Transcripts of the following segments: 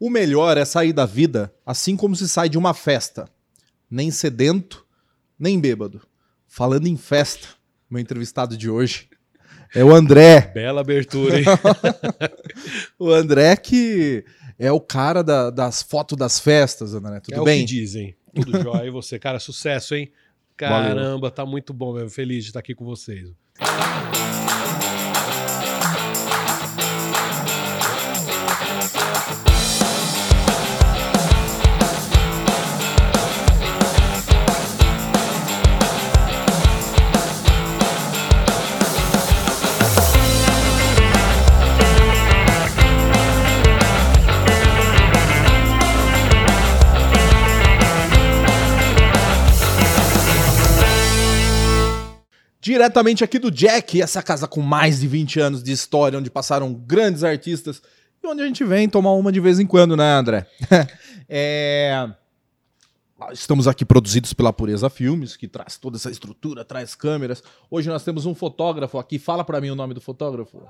O melhor é sair da vida assim como se sai de uma festa. Nem sedento, nem bêbado. Falando em festa, meu entrevistado de hoje é o André. Bela abertura, hein? o André que é o cara da- das fotos das festas, André. Tudo é bem? o que dizem. Tudo jóia. E você, cara, sucesso, hein? Caramba, tá muito bom mesmo. Feliz de estar aqui com vocês. Diretamente aqui do Jack, essa casa com mais de 20 anos de história, onde passaram grandes artistas e onde a gente vem tomar uma de vez em quando, né, André? É, Estamos aqui produzidos pela Pureza Filmes, que traz toda essa estrutura, traz câmeras. Hoje nós temos um fotógrafo aqui. Fala pra mim o nome do fotógrafo.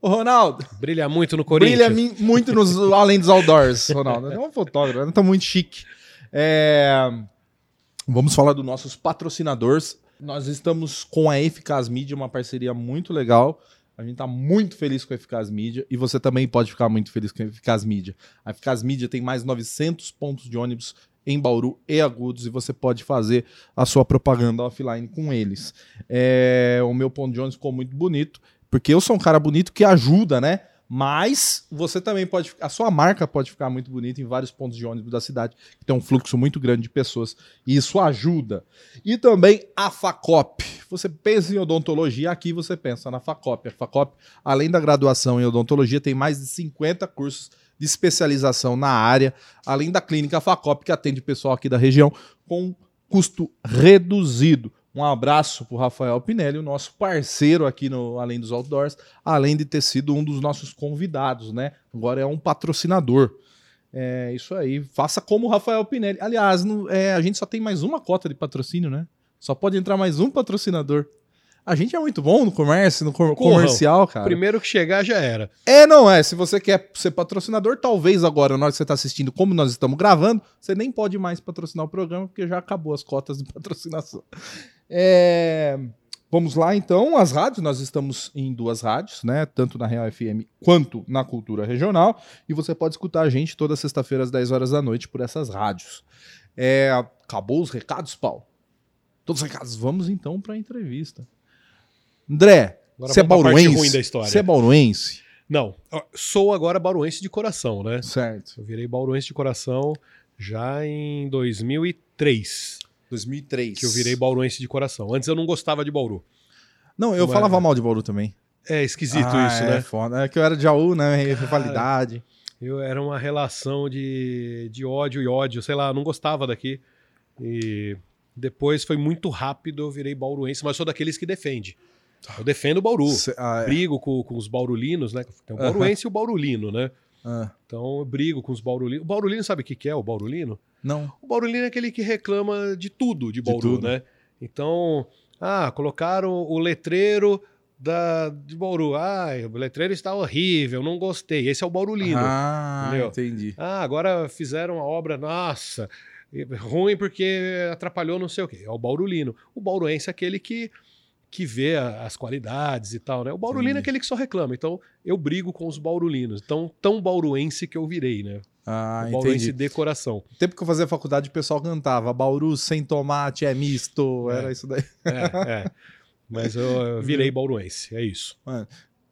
O Ronaldo. Brilha muito no Corinthians. Brilha muito nos além dos outdoors, Ronaldo. É um fotógrafo, não tá muito chique. É, Vamos falar dos nossos patrocinadores. Nós estamos com a Eficaz Mídia, uma parceria muito legal. A gente tá muito feliz com a Eficaz Mídia e você também pode ficar muito feliz com a Eficaz Mídia. A Eficaz Mídia tem mais 900 pontos de ônibus em Bauru e Agudos e você pode fazer a sua propaganda offline com eles. É, o meu ponto de ônibus ficou muito bonito, porque eu sou um cara bonito que ajuda, né? Mas você também pode, a sua marca pode ficar muito bonita em vários pontos de ônibus da cidade, que tem um fluxo muito grande de pessoas, e isso ajuda. E também a Facop. Você pensa em odontologia, aqui você pensa na Facop. A Facop, além da graduação em odontologia, tem mais de 50 cursos de especialização na área, além da clínica Facop, que atende o pessoal aqui da região com custo reduzido. Um abraço para o Rafael Pinelli, o nosso parceiro aqui no Além dos Outdoors, além de ter sido um dos nossos convidados, né? Agora é um patrocinador. É isso aí. Faça como o Rafael Pinelli. Aliás, não- é, a gente só tem mais uma cota de patrocínio, né? Só pode entrar mais um patrocinador. A gente é muito bom no comércio, no com- Corram. comercial, cara. Primeiro que chegar já era. É, não é. Se você quer ser patrocinador, talvez agora, na hora que você está assistindo, como nós estamos gravando, você nem pode mais patrocinar o programa, porque já acabou as cotas de patrocinação. É, Vamos lá, então. As rádios, nós estamos em duas rádios, né? Tanto na Real FM quanto na Cultura Regional. E você pode escutar a gente toda sexta-feira às 10 horas da noite por essas rádios. É, Acabou os recados, Paulo? Todos os recados. Vamos então para a entrevista. André, você é bauruense? Você é bauruense? Não, sou agora bauruense de coração, né? Certo. Eu virei bauruense de coração já em 2003, 2003. que eu virei bauruense de coração. Antes eu não gostava de Bauru. Não, eu falava mal de Bauru também. É esquisito Ah, isso, é né? Foda. É que eu era de Jaú, né? Rivalidade. Eu era uma relação de, de ódio e ódio, sei lá, não gostava daqui. E depois foi muito rápido, eu virei bauruense, mas sou daqueles que defende. Eu defendo o Bauru. Cê- ah, é. Brigo com, com os baurulinos, né? Tem o bauruense e o baurulino, né? Ah, Então eu brigo com os baurulinos. O baurulino sabe o que que é o baurulino? Não. O baurulino é aquele que reclama de tudo de Bauru, tudo. né? Então, ah, colocaram o letreiro da, de Bauru. Ah, o letreiro está horrível, não gostei. Esse é o baurulino. Ah, entendeu? entendi. Ah, agora fizeram a obra, nossa, ruim porque atrapalhou não sei o quê. É o baurulino. O bauruense é aquele que, que vê a- as qualidades e tal, né? O baurulino Entendi. é aquele que só reclama. Então, eu brigo com os baurulinos. Então, tão bauruense que eu virei, né? Ah, o bauruense entendi. de coração. No tempo que eu fazia faculdade, o pessoal cantava Bauru sem tomate é misto. É. Era isso daí. É, é. Mas eu, eu virei bauruense, é isso.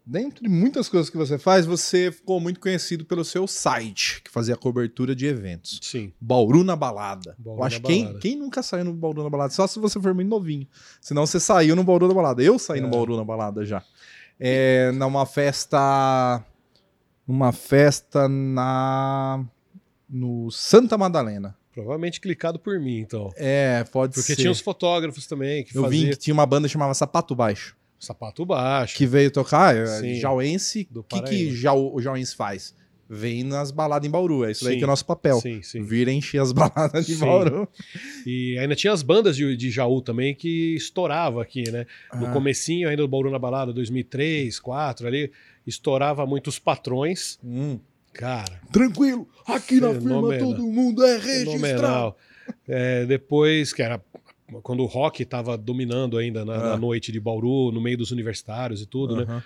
Dentre muitas coisas que você faz, você ficou muito conhecido pelo seu site, que fazia cobertura de eventos. Sim. Bauru na balada. Bauru eu acho que quem, quem nunca saiu no Bauru na balada? Só se você for muito novinho. Senão você saiu no Bauru na balada. Eu saí no É. Bauru na balada já. É, numa festa. Numa festa na. No Santa Madalena. Provavelmente clicado por mim, então. É, pode Porque ser. tinha os fotógrafos também que Eu vi faziam que tinha uma banda que chamava Sapato Baixo. sapato baixo. Que veio tocar. é, Sim. Jauense. O que, que. Jau- o Jauense faz? Vem nas baladas em Bauru. É isso daí Sim. que é o nosso papel. Sim, sim. Vir encher as baladas de Sim. Bauru. E ainda tinha as bandas de, de Jaú também que estourava aqui, né? No Ah. comecinho ainda do Bauru na Balada, 2003, 2004 ali, estourava muito os patrões, Hum. Cara, Tranquilo, aqui na firma todo mundo é registrado. É, depois, que era quando o rock estava dominando ainda na, na Ah. noite de Bauru, no meio dos universitários e tudo, né? Aham.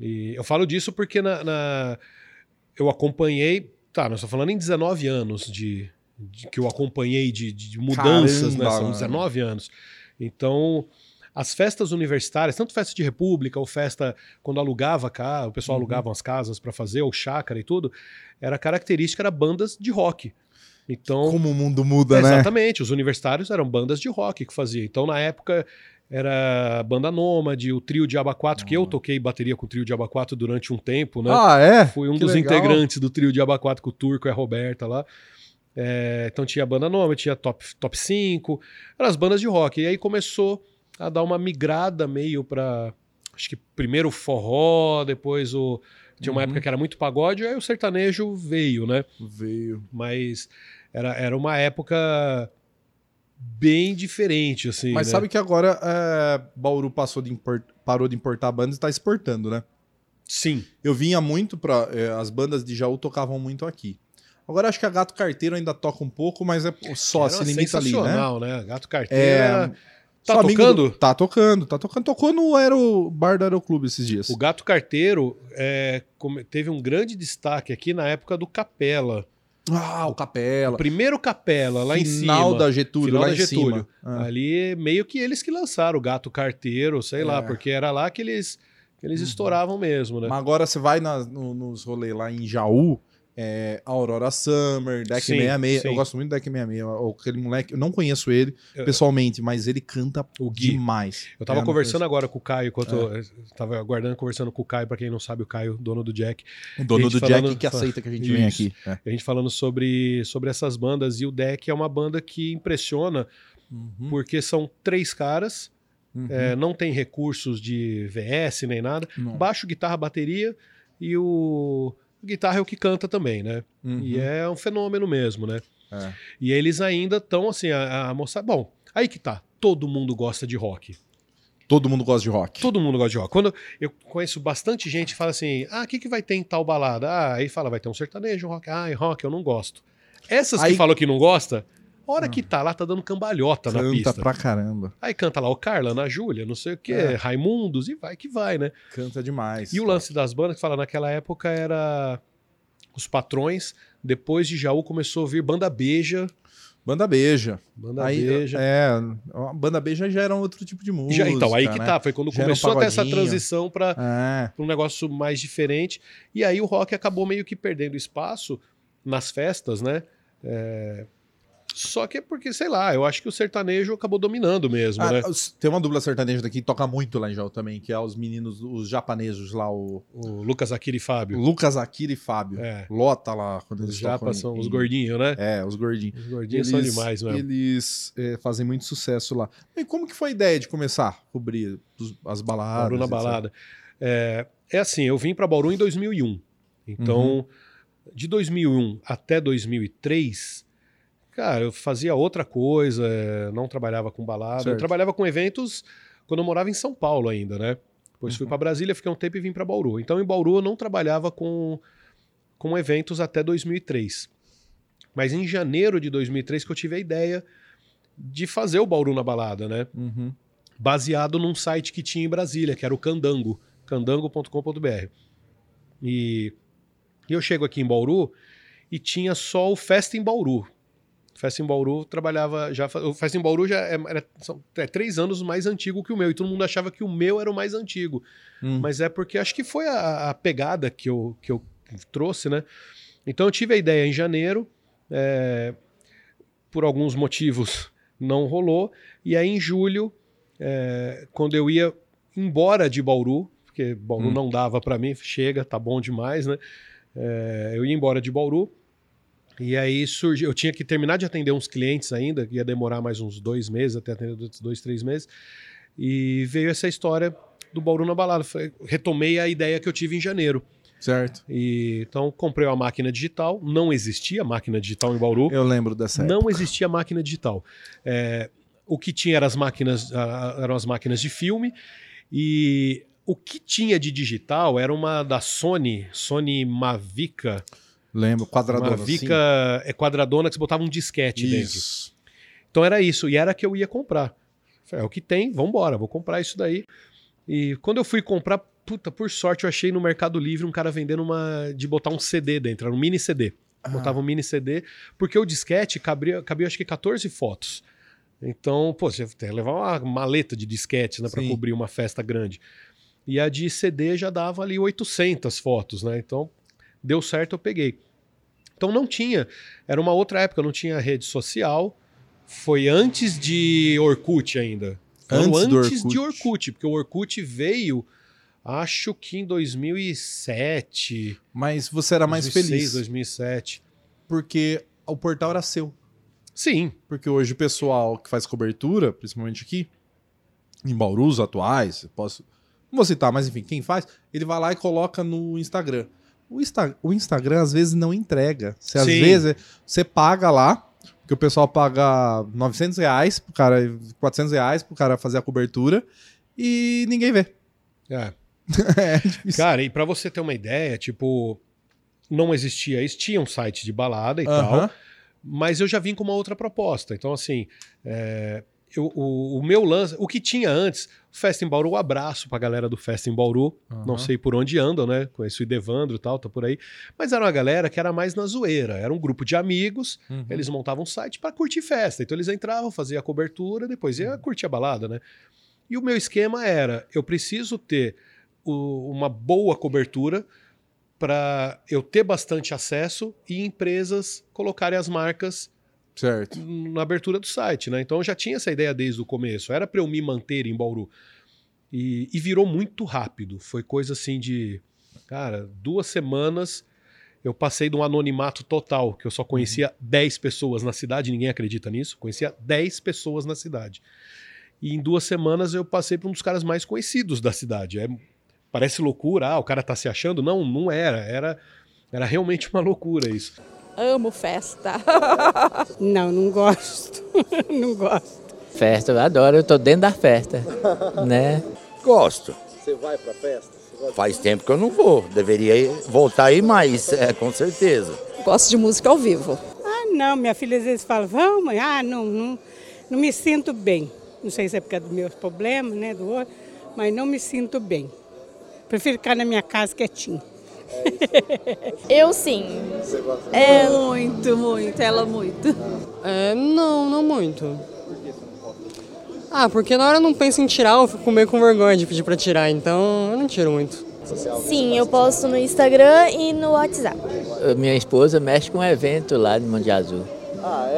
E eu falo disso porque na, na- eu acompanhei. Tá, nós estamos falando em 19 anos de, de- que eu acompanhei de, de mudanças, Caramba, né? São mano. 19 anos. Então, as festas universitárias, tanto festa de república ou festa quando alugava cá, o pessoal Uhum. alugava umas casas para fazer, ou chácara e tudo, era característica, era bandas de rock. Então, Como o mundo muda, né? Exatamente, os universitários eram bandas de rock que fazia. Então, na época, era banda Nômade, o trio Diaba 4, que eu toquei bateria com o trio Diaba 4 durante um tempo, né? Ah, é? Fui um que dos legal. integrantes do trio Diaba 4 com o Turco e a Roberta lá. É, então tinha a banda Nômade, tinha top, top 5, eram as bandas de rock. E aí começou a dar uma migrada meio pra. Acho que primeiro o forró, depois o. Tinha uma Uhum. época que era muito pagode, aí o sertanejo veio, né? Veio. mas era, era uma época bem diferente, assim. Mas né? sabe que agora é, Bauru passou de import- parou de importar bandas e tá exportando, né? Sim. Eu vinha muito pra. é, as bandas de Jaú tocavam muito aqui. Agora acho que a Gato Carteiro ainda toca um pouco, mas é só, se limita ali, né? né? Gato Carteira. É, Tá tocando? do- Tá tocando, tá tocando. Tocou no Aero, bar do Aeroclube esses dias. O Gato Carteiro é, teve um grande destaque aqui na época do Capela. Ah, o Capela. Primeiro Capela, lá em Final cima. da Getúlio, Final lá da em Getúlio. cima. Ah. Ali, meio que eles que lançaram o Gato Carteiro, sei lá, É. porque era lá que eles, que eles Uhum. estouravam mesmo, né? Mas agora você vai na- no- nos rolês lá em Jaú, é, Aurora Summer, Deck Sim, 66. sim. Eu gosto muito do Deck 66. o- Aquele moleque, eu não conheço ele pessoalmente, mas ele canta O Gui. demais. Eu tava É, conversando agora com o Caio, enquanto eu tava aguardando conversando com o Caio, pra quem não sabe, o Caio, dono do Jack. O dono do falando- Jack que aceita que a gente vem Isso. aqui. É. A gente falando sobre, sobre essas bandas, e o Deck é uma banda que impressiona, Uhum, porque são três caras, uhum. é, não tem recursos de VS nem nada, Não. baixo, guitarra, bateria, e o guitarra é o que canta também, né? Uhum. E é um fenômeno mesmo, né? É. E eles ainda estão assim, a, a moça. Bom, aí que tá. Todo mundo gosta de rock. Todo mundo gosta de rock. Todo mundo gosta de rock. Quando eu conheço bastante gente que fala assim: ah, o que, que vai ter em tal balada? Ah, aí fala, vai ter um sertanejo, um rock. Ah, rock eu não gosto. Essas Aí- que falam que não gosta, hora que tá lá, tá dando cambalhota na Canta pista. pra caramba. Aí canta lá o Carla, na Júlia, não sei o que, É. Raimundos, e vai que vai, né? Canta demais. E o lance das bandas que fala naquela época era os patrões. Depois de Jaú começou a vir banda beija. Banda Beija. Banda Aí, beija. É, Banda Beija já era um outro tipo de música. Já- então, aí que né? tá. Foi quando Já era um começou a ter essa transição pra, É. um negócio mais diferente. E aí o rock acabou meio que perdendo espaço nas festas, né? É, Só que é porque, sei lá, eu acho que o sertanejo acabou dominando mesmo, Ah, né? Tem uma dupla sertaneja daqui que toca muito lá em Jaú também, que é os meninos, os japoneses lá, o, O Lucas Akira e Fábio. Lucas Akira e Fábio. É. Lota lá quando Os eles japas são os gordinhos, né? É, os gordinhos. Os gordinhos são demais mesmo. Eles é, fazem muito sucesso lá. E como que foi a ideia de começar a cobrir as baladas? Bauru na balada. É, é assim, eu vim para Bauru em 2001. Então, Uhum. de 2001 até 2003, cara, eu fazia outra coisa, é, não trabalhava com balada. Eu Certo. trabalhava com eventos quando eu morava em São Paulo ainda, né? Depois fui Uhum. para Brasília, fiquei um tempo e vim para Bauru. Então, em Bauru eu não trabalhava com, com eventos até 2003. Mas em janeiro de 2003 que eu tive a ideia de fazer o Bauru na balada, né? Uhum. baseado num site que tinha em Brasília, que era o Candango, candango.com.br. E e eu chego aqui em Bauru e tinha só o Festa em Bauru. Festa em Bauru trabalhava já. O Festa em Bauru já é, era, são, é três anos mais antigo que o meu. E todo mundo achava que o meu era o mais antigo. Hum. Mas é porque acho que foi a, a pegada que eu, que eu trouxe, né? Então eu tive a ideia em janeiro, é, por alguns motivos não rolou, e aí em julho, é, quando eu ia embora de Bauru, porque Bauru Hum. não dava para mim, chega, tá bom demais, né? É, eu ia embora de Bauru, e aí surgiu, eu tinha que terminar de atender uns clientes ainda, que ia demorar mais uns dois meses, até atender dois, três meses, e veio essa história do Bauru na balada. Retomei a ideia que eu tive em janeiro. Certo. E, então comprei uma máquina digital. Não existia máquina digital em Bauru. Eu lembro dessa não época. existia máquina digital. É, o que tinha eram as máquinas, eram as máquinas de filme e o que tinha de digital era uma da Sony, Sony Mavica. Lembro, quadradona. Uma Vica é quadradona que você botava um disquete dentro. Isso. Então era isso, e era que eu ia comprar. Falei, é o que tem, vambora, vou comprar isso daí. E quando eu fui comprar, puta, por sorte eu achei no Mercado Livre um cara vendendo uma. de botar um CD dentro, era um mini CD. Ah. Botava um mini CD, porque o disquete cabia, cabia acho que 14 fotos. Então, pô, você tem que levar uma maleta de disquete, né, para Sim. cobrir uma festa grande. E a de CD já dava ali 800 fotos, né? Então, deu certo, eu peguei. Então não tinha, era uma outra época, não tinha rede social. Foi antes de Orkut ainda. Antes antes de Orkut. Orkut, porque o Orkut veio, acho que em 2007. Mas você era mais 2006, feliz 2007. porque o portal era seu. Sim, Porque hoje o pessoal que faz cobertura, principalmente aqui, em Bauru, os atuais, posso. Não vou citar, mas enfim, quem faz, ele vai lá e coloca no Instagram. O, Insta- o Instagram às vezes não entrega. Você, às Sim. vezes você paga lá, porque o pessoal paga 900 reais pro cara, 400 reais pro cara fazer a cobertura e ninguém vê. é. é. Cara, e pra você ter uma ideia, tipo, não existia isso, tinha um site de balada e tal, Aham. mas eu já vim com uma outra proposta. Então, assim, é, eu- o, o meu lance, o que tinha antes, o Festa em Bauru, um abraço pra galera do Festa em Bauru. Não Aham. sei por onde andam, né? Conheço o Idevandro e tal, tá por aí. Mas era uma galera que era mais na zoeira. Era um grupo de amigos, Uhum. eles montavam um site pra curtir festa. Então eles entravam, faziam a cobertura, depois Uhum. ia curtir a balada, né? E o meu esquema era: eu preciso ter o- uma boa cobertura para eu ter bastante acesso e empresas colocarem as marcas Certo. na abertura do site, né? Então eu já tinha essa ideia desde o começo. Era para eu me manter em Bauru. E, e virou muito rápido. Foi coisa assim de, cara, duas semanas eu passei de um anonimato total, que eu só conhecia 10 pessoas na cidade, ninguém acredita nisso. Conhecia 10 pessoas na cidade. E em duas semanas eu passei para um dos caras mais conhecidos da cidade. É, parece loucura, ah, o cara tá se achando. Não, não era. Era, era realmente uma loucura isso. Amo festa. Não, não gosto. não gosto. Festa, eu adoro, eu tô dentro da festa, né? Gosto. Você vai pra festa? Faz tempo que eu não vou. Deveria voltar aí mais, é, com certeza. Gosto de música ao vivo. Ah, não, minha filha às vezes fala, vamos, ah, não, não, não me sinto bem. Não sei se é por causa dos meus problemas, né, do outro, mas não me sinto bem. Prefiro ficar na minha casa quietinho. Eu sim. É muito, muito, ela muito. É, não, não muito. Ah, porque na hora eu não penso em tirar, eu fico meio com vergonha de pedir pra tirar, então eu não tiro muito. Sim, eu posto no Instagram e no WhatsApp. Minha esposa mexe com um evento lá de Monte Azul.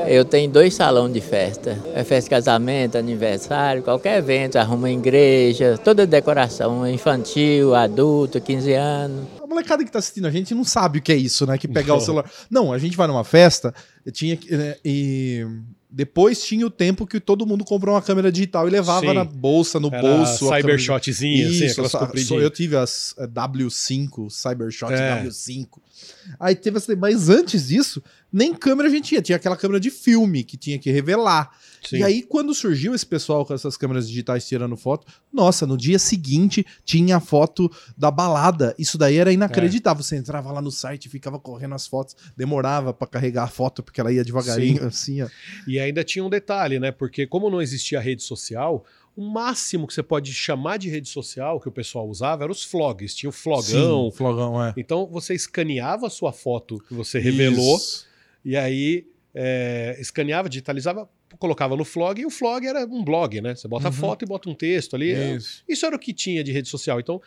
Eu tenho dois salões de festa. É festa de casamento, aniversário, qualquer evento, arruma igreja, toda decoração, infantil, adulto, 15 anos. Molecada que tá assistindo a gente não sabe o que é isso, né? Que pegar o celular. Não, a gente vai numa festa, tinha que. né, e depois tinha o tempo que todo mundo comprou uma câmera digital e levava Sim. na bolsa, no Era bolso. a câmera- cybershotzinha, assim, aquelas compridinhas. Eu tive as eh, W5, Cybershot É. W5. Aí teve essa. Mas antes disso, nem câmera a gente tinha. Tinha aquela câmera de filme que tinha que revelar. Sim. E aí, quando surgiu esse pessoal com essas câmeras digitais tirando foto, nossa, no dia seguinte tinha a foto da balada. Isso daí era inacreditável. Você entrava lá no site ficava correndo as fotos, demorava pra carregar a foto porque ela ia devagarinho, assim, ó. E ainda tinha um detalhe, né? Porque como não existia rede social, o máximo que você pode chamar de rede social que o pessoal usava era os vlogs. Tinha o flogão. Sim, flogão, é. Então você escaneava a sua foto que você revelou Isso. e aí é, escaneava, digitalizava, colocava no flog e o flog era um blog, né? Você bota a Uhum. foto e bota um texto ali. Isso. Isso era o que tinha de rede social. Então,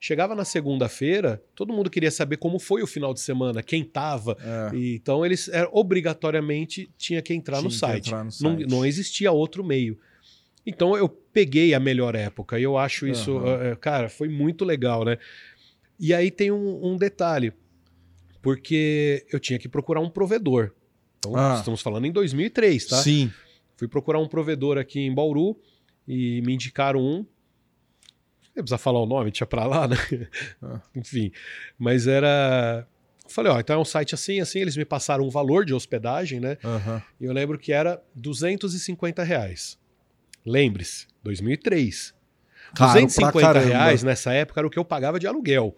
chegava na segunda-feira, todo mundo queria saber como foi o final de semana, quem tava. É. E, então, eles é, obrigatoriamente tinha que entrar no Tinha que site. entrar no Não, site. não existia outro meio. Então, eu peguei a melhor época e eu acho isso, é, cara, foi muito legal, né? E aí tem um, um detalhe, porque eu tinha que procurar um provedor. Então, Ah. estamos falando em 2003, tá? Sim. Fui procurar um provedor aqui em Bauru e me indicaram um. Não precisa falar o nome, tinha pra lá, né? Ah. Enfim. Mas era. Falei, ó, então é um site assim, assim. Eles me passaram um valor de hospedagem, né? Aham. E eu lembro que era 250 reais. Lembre-se, 2003. Caro pra 250 caramba. reais nessa época era o que eu pagava de aluguel.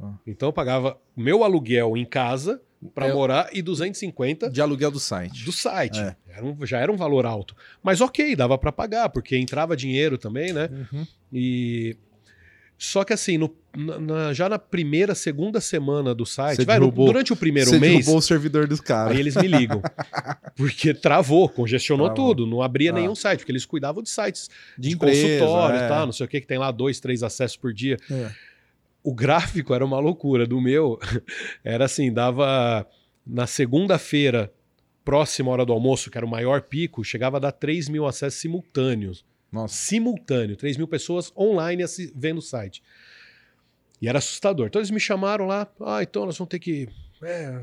Ah. Então eu pagava meu aluguel em casa para É. morar e 250 De aluguel do site. do site. É. Era um- já era um valor alto. Mas ok, dava para pagar, porque entrava dinheiro também, né? Uhum. E só que assim, no- na- já na primeira, segunda semana do site, vai, no- derrubou- durante o primeiro Você mês, derrubou o servidor dos caras. aí eles me ligam. Porque travou, congestionou Travou. tudo, não abria Ah. nenhum site, porque eles cuidavam de sites De de, empresa, consultório é. e tal, não sei o que, que tem lá dois, três acessos por dia. É. O gráfico era uma loucura. Do meu, era assim, dava na segunda-feira, próxima hora do almoço, que era o maior pico, chegava a dar 3 mil acessos simultâneos. Nossa. Simultâneo, 3 mil pessoas online vendo o site. E era assustador. Então eles me chamaram lá, ah, então nós vamos ter que. É,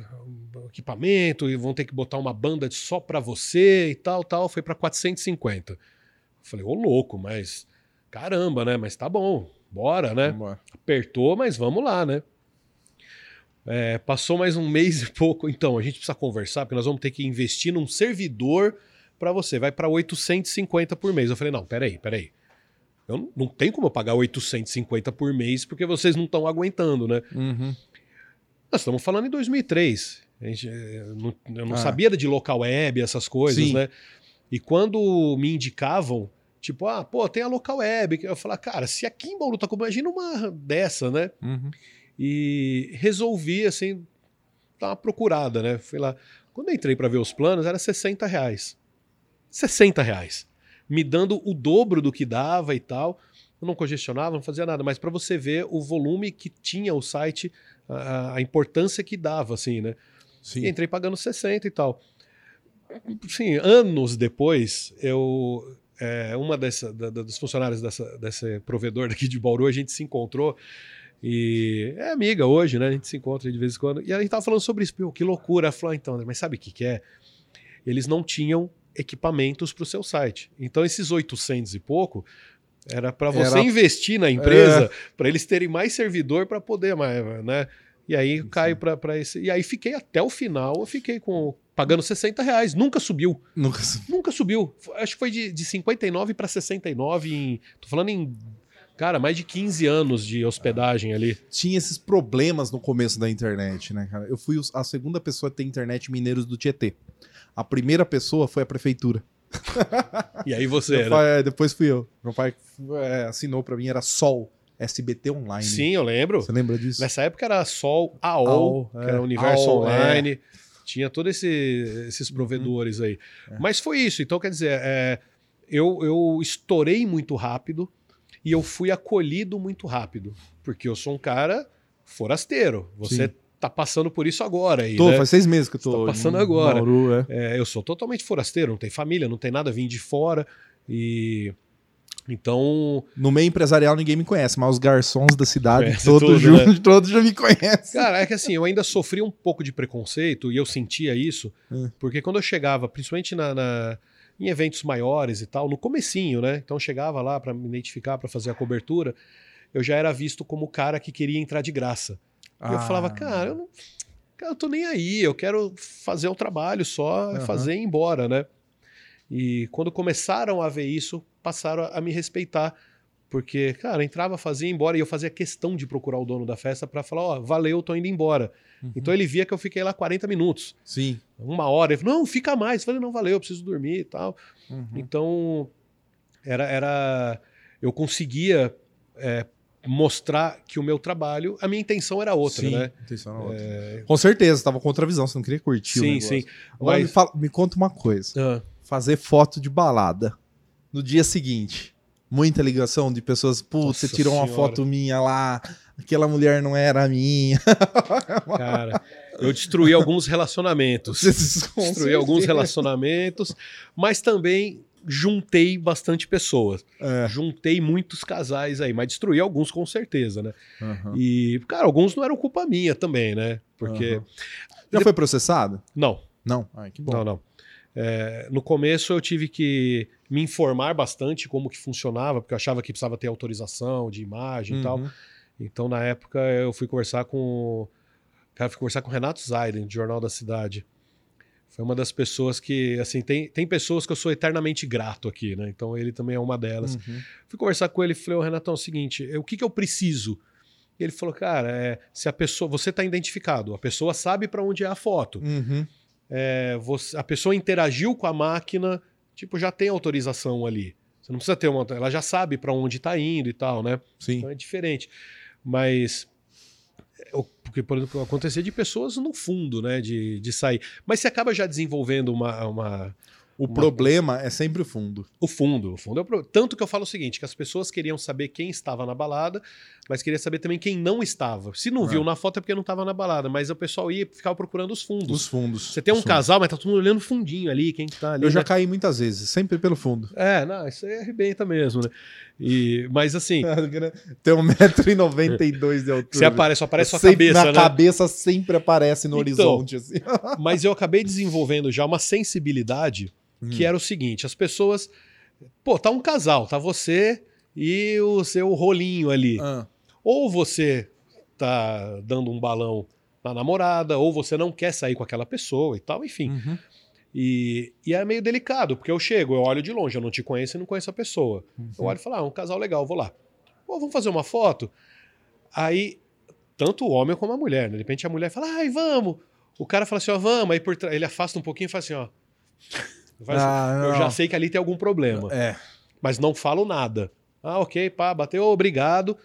equipamento, e vão ter que botar uma banda de só pra você e tal, tal. Foi pra 450. Eu falei, ô louco, mas caramba, né? Mas tá bom, bora, né? Vambora. apertou, mas vamos lá, né? É, passou mais um mês e pouco, então a gente precisa conversar, porque nós vamos ter que investir num servidor para você. Vai para 850 por mês. Eu falei, não, peraí, peraí. Eu não, não tem como eu pagar 850 por mês porque vocês não estão aguentando, né? Uhum. Nós estamos falando em 2003. A gente, eh, não- eu não Ah. sabia de local web, essas coisas, Sim. né? E quando me indicavam, tipo, ah, pô, tem a local web. Eu falava, cara, se aqui em Bauru tá como, imagina uma dessa, né? Uhum. E resolvi, assim, dar uma procurada, né? Fui lá. Quando eu entrei para ver os planos, era 60 reais. 60 reais. Me dando o dobro do que dava e tal. Eu não congestionava, não fazia nada, mas para você ver o volume que tinha o site, a, a importância que dava, assim, né? Sim. E entrei pagando 60 e tal. Sim, anos depois, eu. É, uma dessa, da, da- dos funcionários dessa, desse provedor daqui de Bauru, a gente se encontrou e é amiga hoje, né? A gente se encontra de vez em quando. E a gente tava falando sobre isso. Pô, que loucura. Ela falou, ah, então, mas sabe o que, que é? Eles não tinham equipamentos para o seu site. Então, esses 800 e pouco era para você Era- investir na empresa, para eles terem mais servidor para poder, mais, né? E aí cai para esse. E aí fiquei até o final, eu fiquei com pagando 60 reais. Nunca subiu. Nunca... Nunca subiu. Acho que foi de, de 59 para 69 em. Tô falando em. Cara, mais de 15 anos de hospedagem ali. Tinha esses problemas no começo da internet, né, cara? Eu fui a segunda pessoa a ter internet Mineiros do Tietê. A primeira pessoa foi a prefeitura. E aí você, né? pai, é, depois fui eu. Meu pai é, assinou pra mim, era Sol, SBT Online. Sim, eu lembro. Você lembra disso? Nessa época era Sol, AOL, AOL, que é. era Universo AOL, Online. Tinha todos esse, esses provedores aí. É. Mas foi isso. Então, quer dizer, é, eu, eu estourei muito rápido e eu fui acolhido muito rápido. Porque eu sou um cara forasteiro. Você Sim. tá passando por isso agora aí. Tô, né? faz seis meses que eu tô. tá passando agora. Bauru, é. É, eu sou totalmente forasteiro, não tem família, não tem nada, vim de fora. E. Então. No meio empresarial ninguém me conhece, mas os garçons da cidade, todos, tudo, juntos, né? todos já me conhecem. Cara, é que assim, eu ainda sofri um pouco de preconceito e eu sentia isso, Hum. porque quando eu chegava, principalmente na, na- em eventos maiores e tal, no comecinho, né? Então eu chegava lá para me identificar, para fazer a cobertura, eu já era visto como o cara que queria entrar de graça. E eu Ah. falava, cara, eu não. Cara, eu tô nem aí, eu quero fazer o trabalho só, é Aham. fazer e ir embora, né? E quando começaram a ver isso, passaram a, a me respeitar. Porque, cara, entrava, fazia ia embora, e eu fazia questão de procurar o dono da festa para falar, ó, valeu, tô indo embora. Uhum. Então ele via que eu fiquei lá 40 minutos, Sim. uma hora. Ele falou, não, fica mais. Eu falei, não, valeu, eu preciso dormir e tal. Uhum. Então, era, era. Eu conseguia é, mostrar que o meu trabalho, a minha intenção era outra, Sim, né? intenção era outra. Com certeza, tava com outra visão, você não queria curtir Sim, sim. Agora Mas- me, fala- me conta uma coisa. Ah, Fazer foto de balada no dia seguinte. Muita ligação de pessoas, putz, você tirou uma Senhora. foto minha lá, aquela mulher não era minha. cara, eu destruí alguns relacionamentos. Destruí alguns relacionamentos, mas também juntei bastante pessoas. É. Juntei muitos casais aí, mas destruí alguns com certeza, né? Aham. E, cara, alguns não eram culpa minha também, né? Porque. Aham. Já foi processado? Não, Não. Ai, que bom. não, não. É, no começo eu tive que me informar bastante como que funcionava, porque eu achava que precisava ter autorização de imagem e tal. Uhum. Então, na época, eu fui conversar com. Cara, fui conversar com o Renato Zaiden, do Jornal da Cidade. Foi uma das pessoas que, assim, tem, tem pessoas que eu sou eternamente grato aqui, né? Então ele também é uma delas. Uhum. Fui conversar com ele e falei, ô Renatão, é o seguinte, o que, que eu preciso E ele falou, cara, é, se a pessoa. Você tá identificado, a pessoa sabe para onde é a foto. Uhum. É, você- a pessoa interagiu com a máquina, tipo, já tem autorização ali. Você não precisa ter uma. Ela já sabe para onde tá indo e tal, né? Sim. Então é diferente. Mas. é, Porque, por exemplo, acontecer de pessoas no fundo, né? De, de sair. Mas você acaba já desenvolvendo uma. uma O problema é sempre o fundo. o fundo. O fundo é o pro- Tanto que eu falo o seguinte: que as pessoas queriam saber quem estava na balada, mas queria saber também quem não estava. Se não viu É. na foto é porque não estava na balada, mas o pessoal ia e ficava procurando os fundos. Os fundos. Você tem um casal, mas tá todo mundo olhando o fundinho ali, quem que tá ali. Eu já né? caí muitas vezes, sempre pelo fundo. É, não, isso aí arrebenta mesmo, né? E, mas assim, Tem 1,92m de altura. você aparece, só aparece sua Sempre- cabeça, Na né? cabeça sempre aparece no Então. horizonte. Assim. Mas eu acabei desenvolvendo já uma sensibilidade Hum. que era o seguinte: as pessoas. Pô, tá um casal, tá você e o seu rolinho ali. Ah, Ou você tá dando um balão na namorada, ou você não quer sair com aquela pessoa e tal, enfim. uhum. E, e é meio delicado, porque eu chego, eu olho de longe, eu não te conheço e não conheço a pessoa. Eu olho e falo, ah, um casal legal, vou lá. Pô, vamos fazer uma foto? Aí, tanto o homem como a mulher, né? De repente a mulher fala, ai, vamos. O cara fala assim, ó, vamos. Aí por ele afasta um pouquinho e fala assim, ó. Faz assim, Ah, eu não. já sei que ali tem algum problema. É. Mas não falo nada. Ah, ok, pá, bateu, obrigado.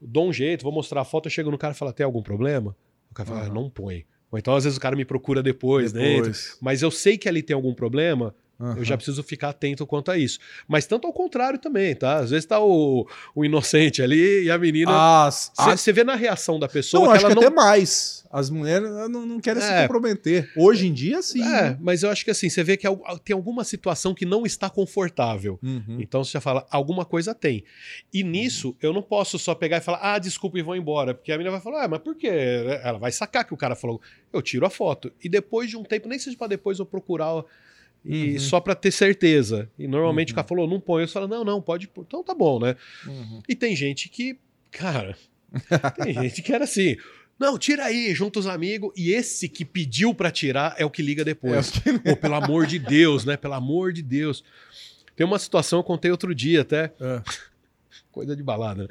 Dou um jeito, vou mostrar a foto. Eu chego no cara e falo, tem algum problema? O cara fala, ah, não põe. Ou então, às vezes, o cara me procura depois, dentro. Depois. Mas eu sei que ali tem algum problema, eu Aham. já preciso ficar atento quanto a isso. Mas tanto ao contrário também, tá? Às vezes tá o, o inocente ali e a menina. Você vê na reação da pessoa Não, que acho ela que não. até mais. As mulheres não, não querem se É. comprometer. Hoje em dia, sim. É, né? mas eu acho que assim, você vê que tem alguma situação que não está confortável. Uhum. Então você já fala, alguma coisa tem. E nisso, eu não posso só pegar e falar, ah, desculpa e vou embora. Porque a menina vai falar, ah, mas por quê? Ela vai sacar que o cara falou, eu tiro a foto. E depois de um tempo, nem seja pra depois eu procurar e Uhum. só pra ter certeza. E normalmente o cara falou, não põe. Eu falo, não, não, pode pôr. Então tá bom, né? Uhum. E tem gente que, cara, tem gente que era assim. Não, tira aí, junta os amigos. E esse que pediu pra tirar é o que liga depois. Pô, pelo amor de Deus, né? Pelo amor de Deus. Tem uma situação, eu contei outro dia até. É. Coisa de balada, né?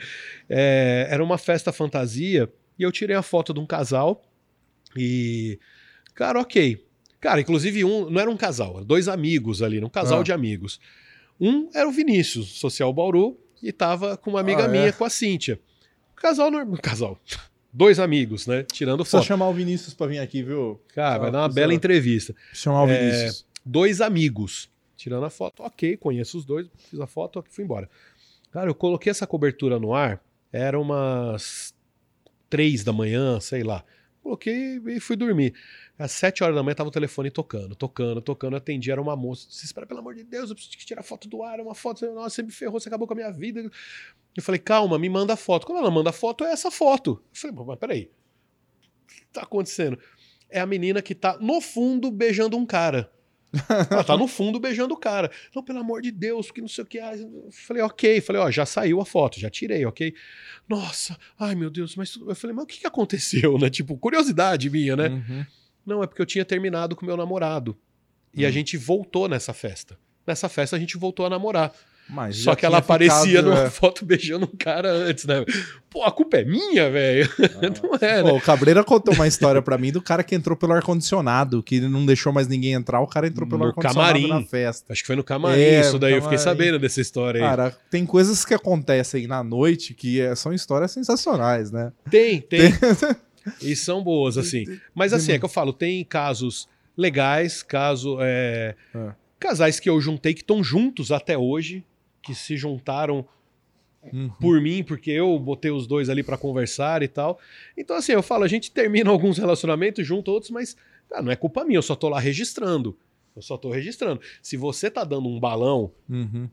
É, era uma festa fantasia e eu tirei a foto de um casal. E. Cara, ok. Cara, inclusive um. Não era um casal, dois amigos ali, um casal Ah. de amigos. Um era o Vinícius, social Bauru, e tava com uma amiga Ah, é? minha, com a Cíntia. Casal normal. Casal. Dois amigos, né? Tirando Precisa foto. chamar o Vinícius pra vir aqui, viu? Cara, vai Só dar uma bela entrevista. Chamar o É, Vinícius. Dois amigos. Tirando a foto. Ok, conheço os dois, fiz a foto, fui embora. Cara, eu coloquei essa cobertura no ar, era umas três da manhã, sei lá. Coloquei e fui dormir. Às sete horas da manhã tava o telefone tocando, tocando, tocando. Eu atendi, era uma moça. Disse, espera, pelo amor de Deus, eu preciso tirar foto do ar, é uma foto. Nossa, você me ferrou, você acabou com a minha vida. Eu falei, calma, me manda a foto. Quando ela manda a foto, é essa foto. Eu falei, mas peraí, o que tá acontecendo? É a menina que tá no fundo beijando um cara. Ela tá no fundo beijando o cara. Não, pelo amor de Deus, porque não sei o que. Ah, eu falei, ok. Falei, ó, já saiu a foto, já tirei, ok. Nossa, ai meu Deus, mas eu falei, mas o que, que aconteceu, né? Tipo, curiosidade minha, né? Uhum. Não, é porque eu tinha terminado com meu namorado. E a gente voltou nessa festa. Nessa festa a gente voltou a namorar. Mas Só que ela aparecia ficado, numa é. foto beijando um cara antes, né? Pô, a culpa é minha, velho. Não é, né? Pô, o Cabreira contou uma história pra mim do cara que entrou pelo ar-condicionado, que ele não deixou mais ninguém entrar, o cara entrou pelo ar-condicionado camarim. na festa. Acho que foi no camarim É, isso daí. no Eu fiquei camarim. sabendo dessa história aí. Cara, tem coisas que acontecem na noite que é- são histórias sensacionais, né? Tem, tem. e são boas, assim. Mas assim, é que eu falo, tem casos legais, caso. é, É. Casais que eu juntei que estão juntos até hoje, que se juntaram Uhum. por mim, porque eu botei os dois ali pra conversar e tal. Então, assim, eu falo, a gente termina alguns relacionamentos, junta outros, mas não é culpa minha, eu só tô lá registrando. Eu só tô registrando. Se você tá dando um balão, Uhum.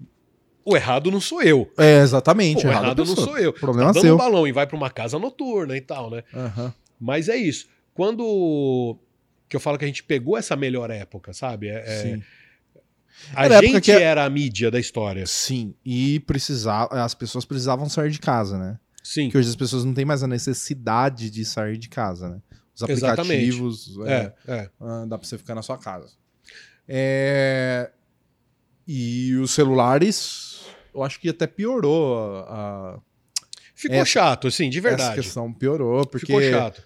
O errado não sou eu. É, exatamente. Pô, o errado errado não pessoa. sou eu. Problema tá dando seu. um balão e vai pra uma casa noturna e tal, né? Aham. Mas é isso. Quando que eu falo que a gente pegou essa melhor época, sabe? É- é- Sim. a Era gente que- era a mídia da história. Sim, e precisava, as pessoas precisavam sair de casa, né? Sim. Porque hoje as pessoas não têm mais a necessidade de sair de casa, né? Os aplicativos, é, É, é. ah, dá pra você ficar na sua casa. É, E os celulares, eu acho que até piorou a, a- Ficou Essa- chato, assim, de Essa verdade. questão piorou, porque... Ficou chato.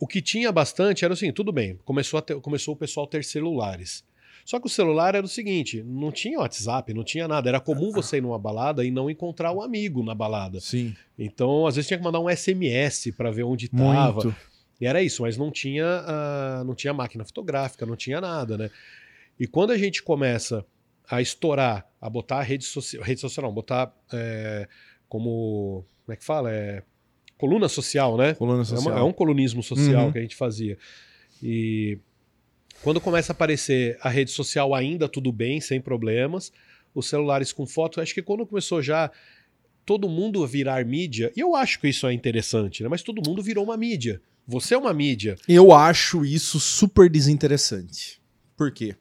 O que tinha bastante era assim, tudo bem, começou, a ter- começou o pessoal a ter celulares. Só que o celular era o seguinte, não tinha WhatsApp, não tinha nada. Era comum você ir numa balada e não encontrar o amigo na balada. Sim, Então, às vezes tinha que mandar um SMS para ver onde tava. muito. E era isso, mas não tinha, ah, não tinha máquina fotográfica, não tinha nada, né? E quando a gente começa a estourar, a botar a rede social, rede social não, botar é, como, como é que fala? É, coluna social, né? Coluna É, uma- social. é um colunismo social Uhum. que a gente fazia. E quando começa a aparecer a rede social ainda tudo bem, sem problemas, os celulares com foto, acho que quando começou já todo mundo virar mídia, e eu acho que isso é interessante, né? Mas todo mundo virou uma mídia. Você é uma mídia. Eu acho isso super desinteressante. Por quê?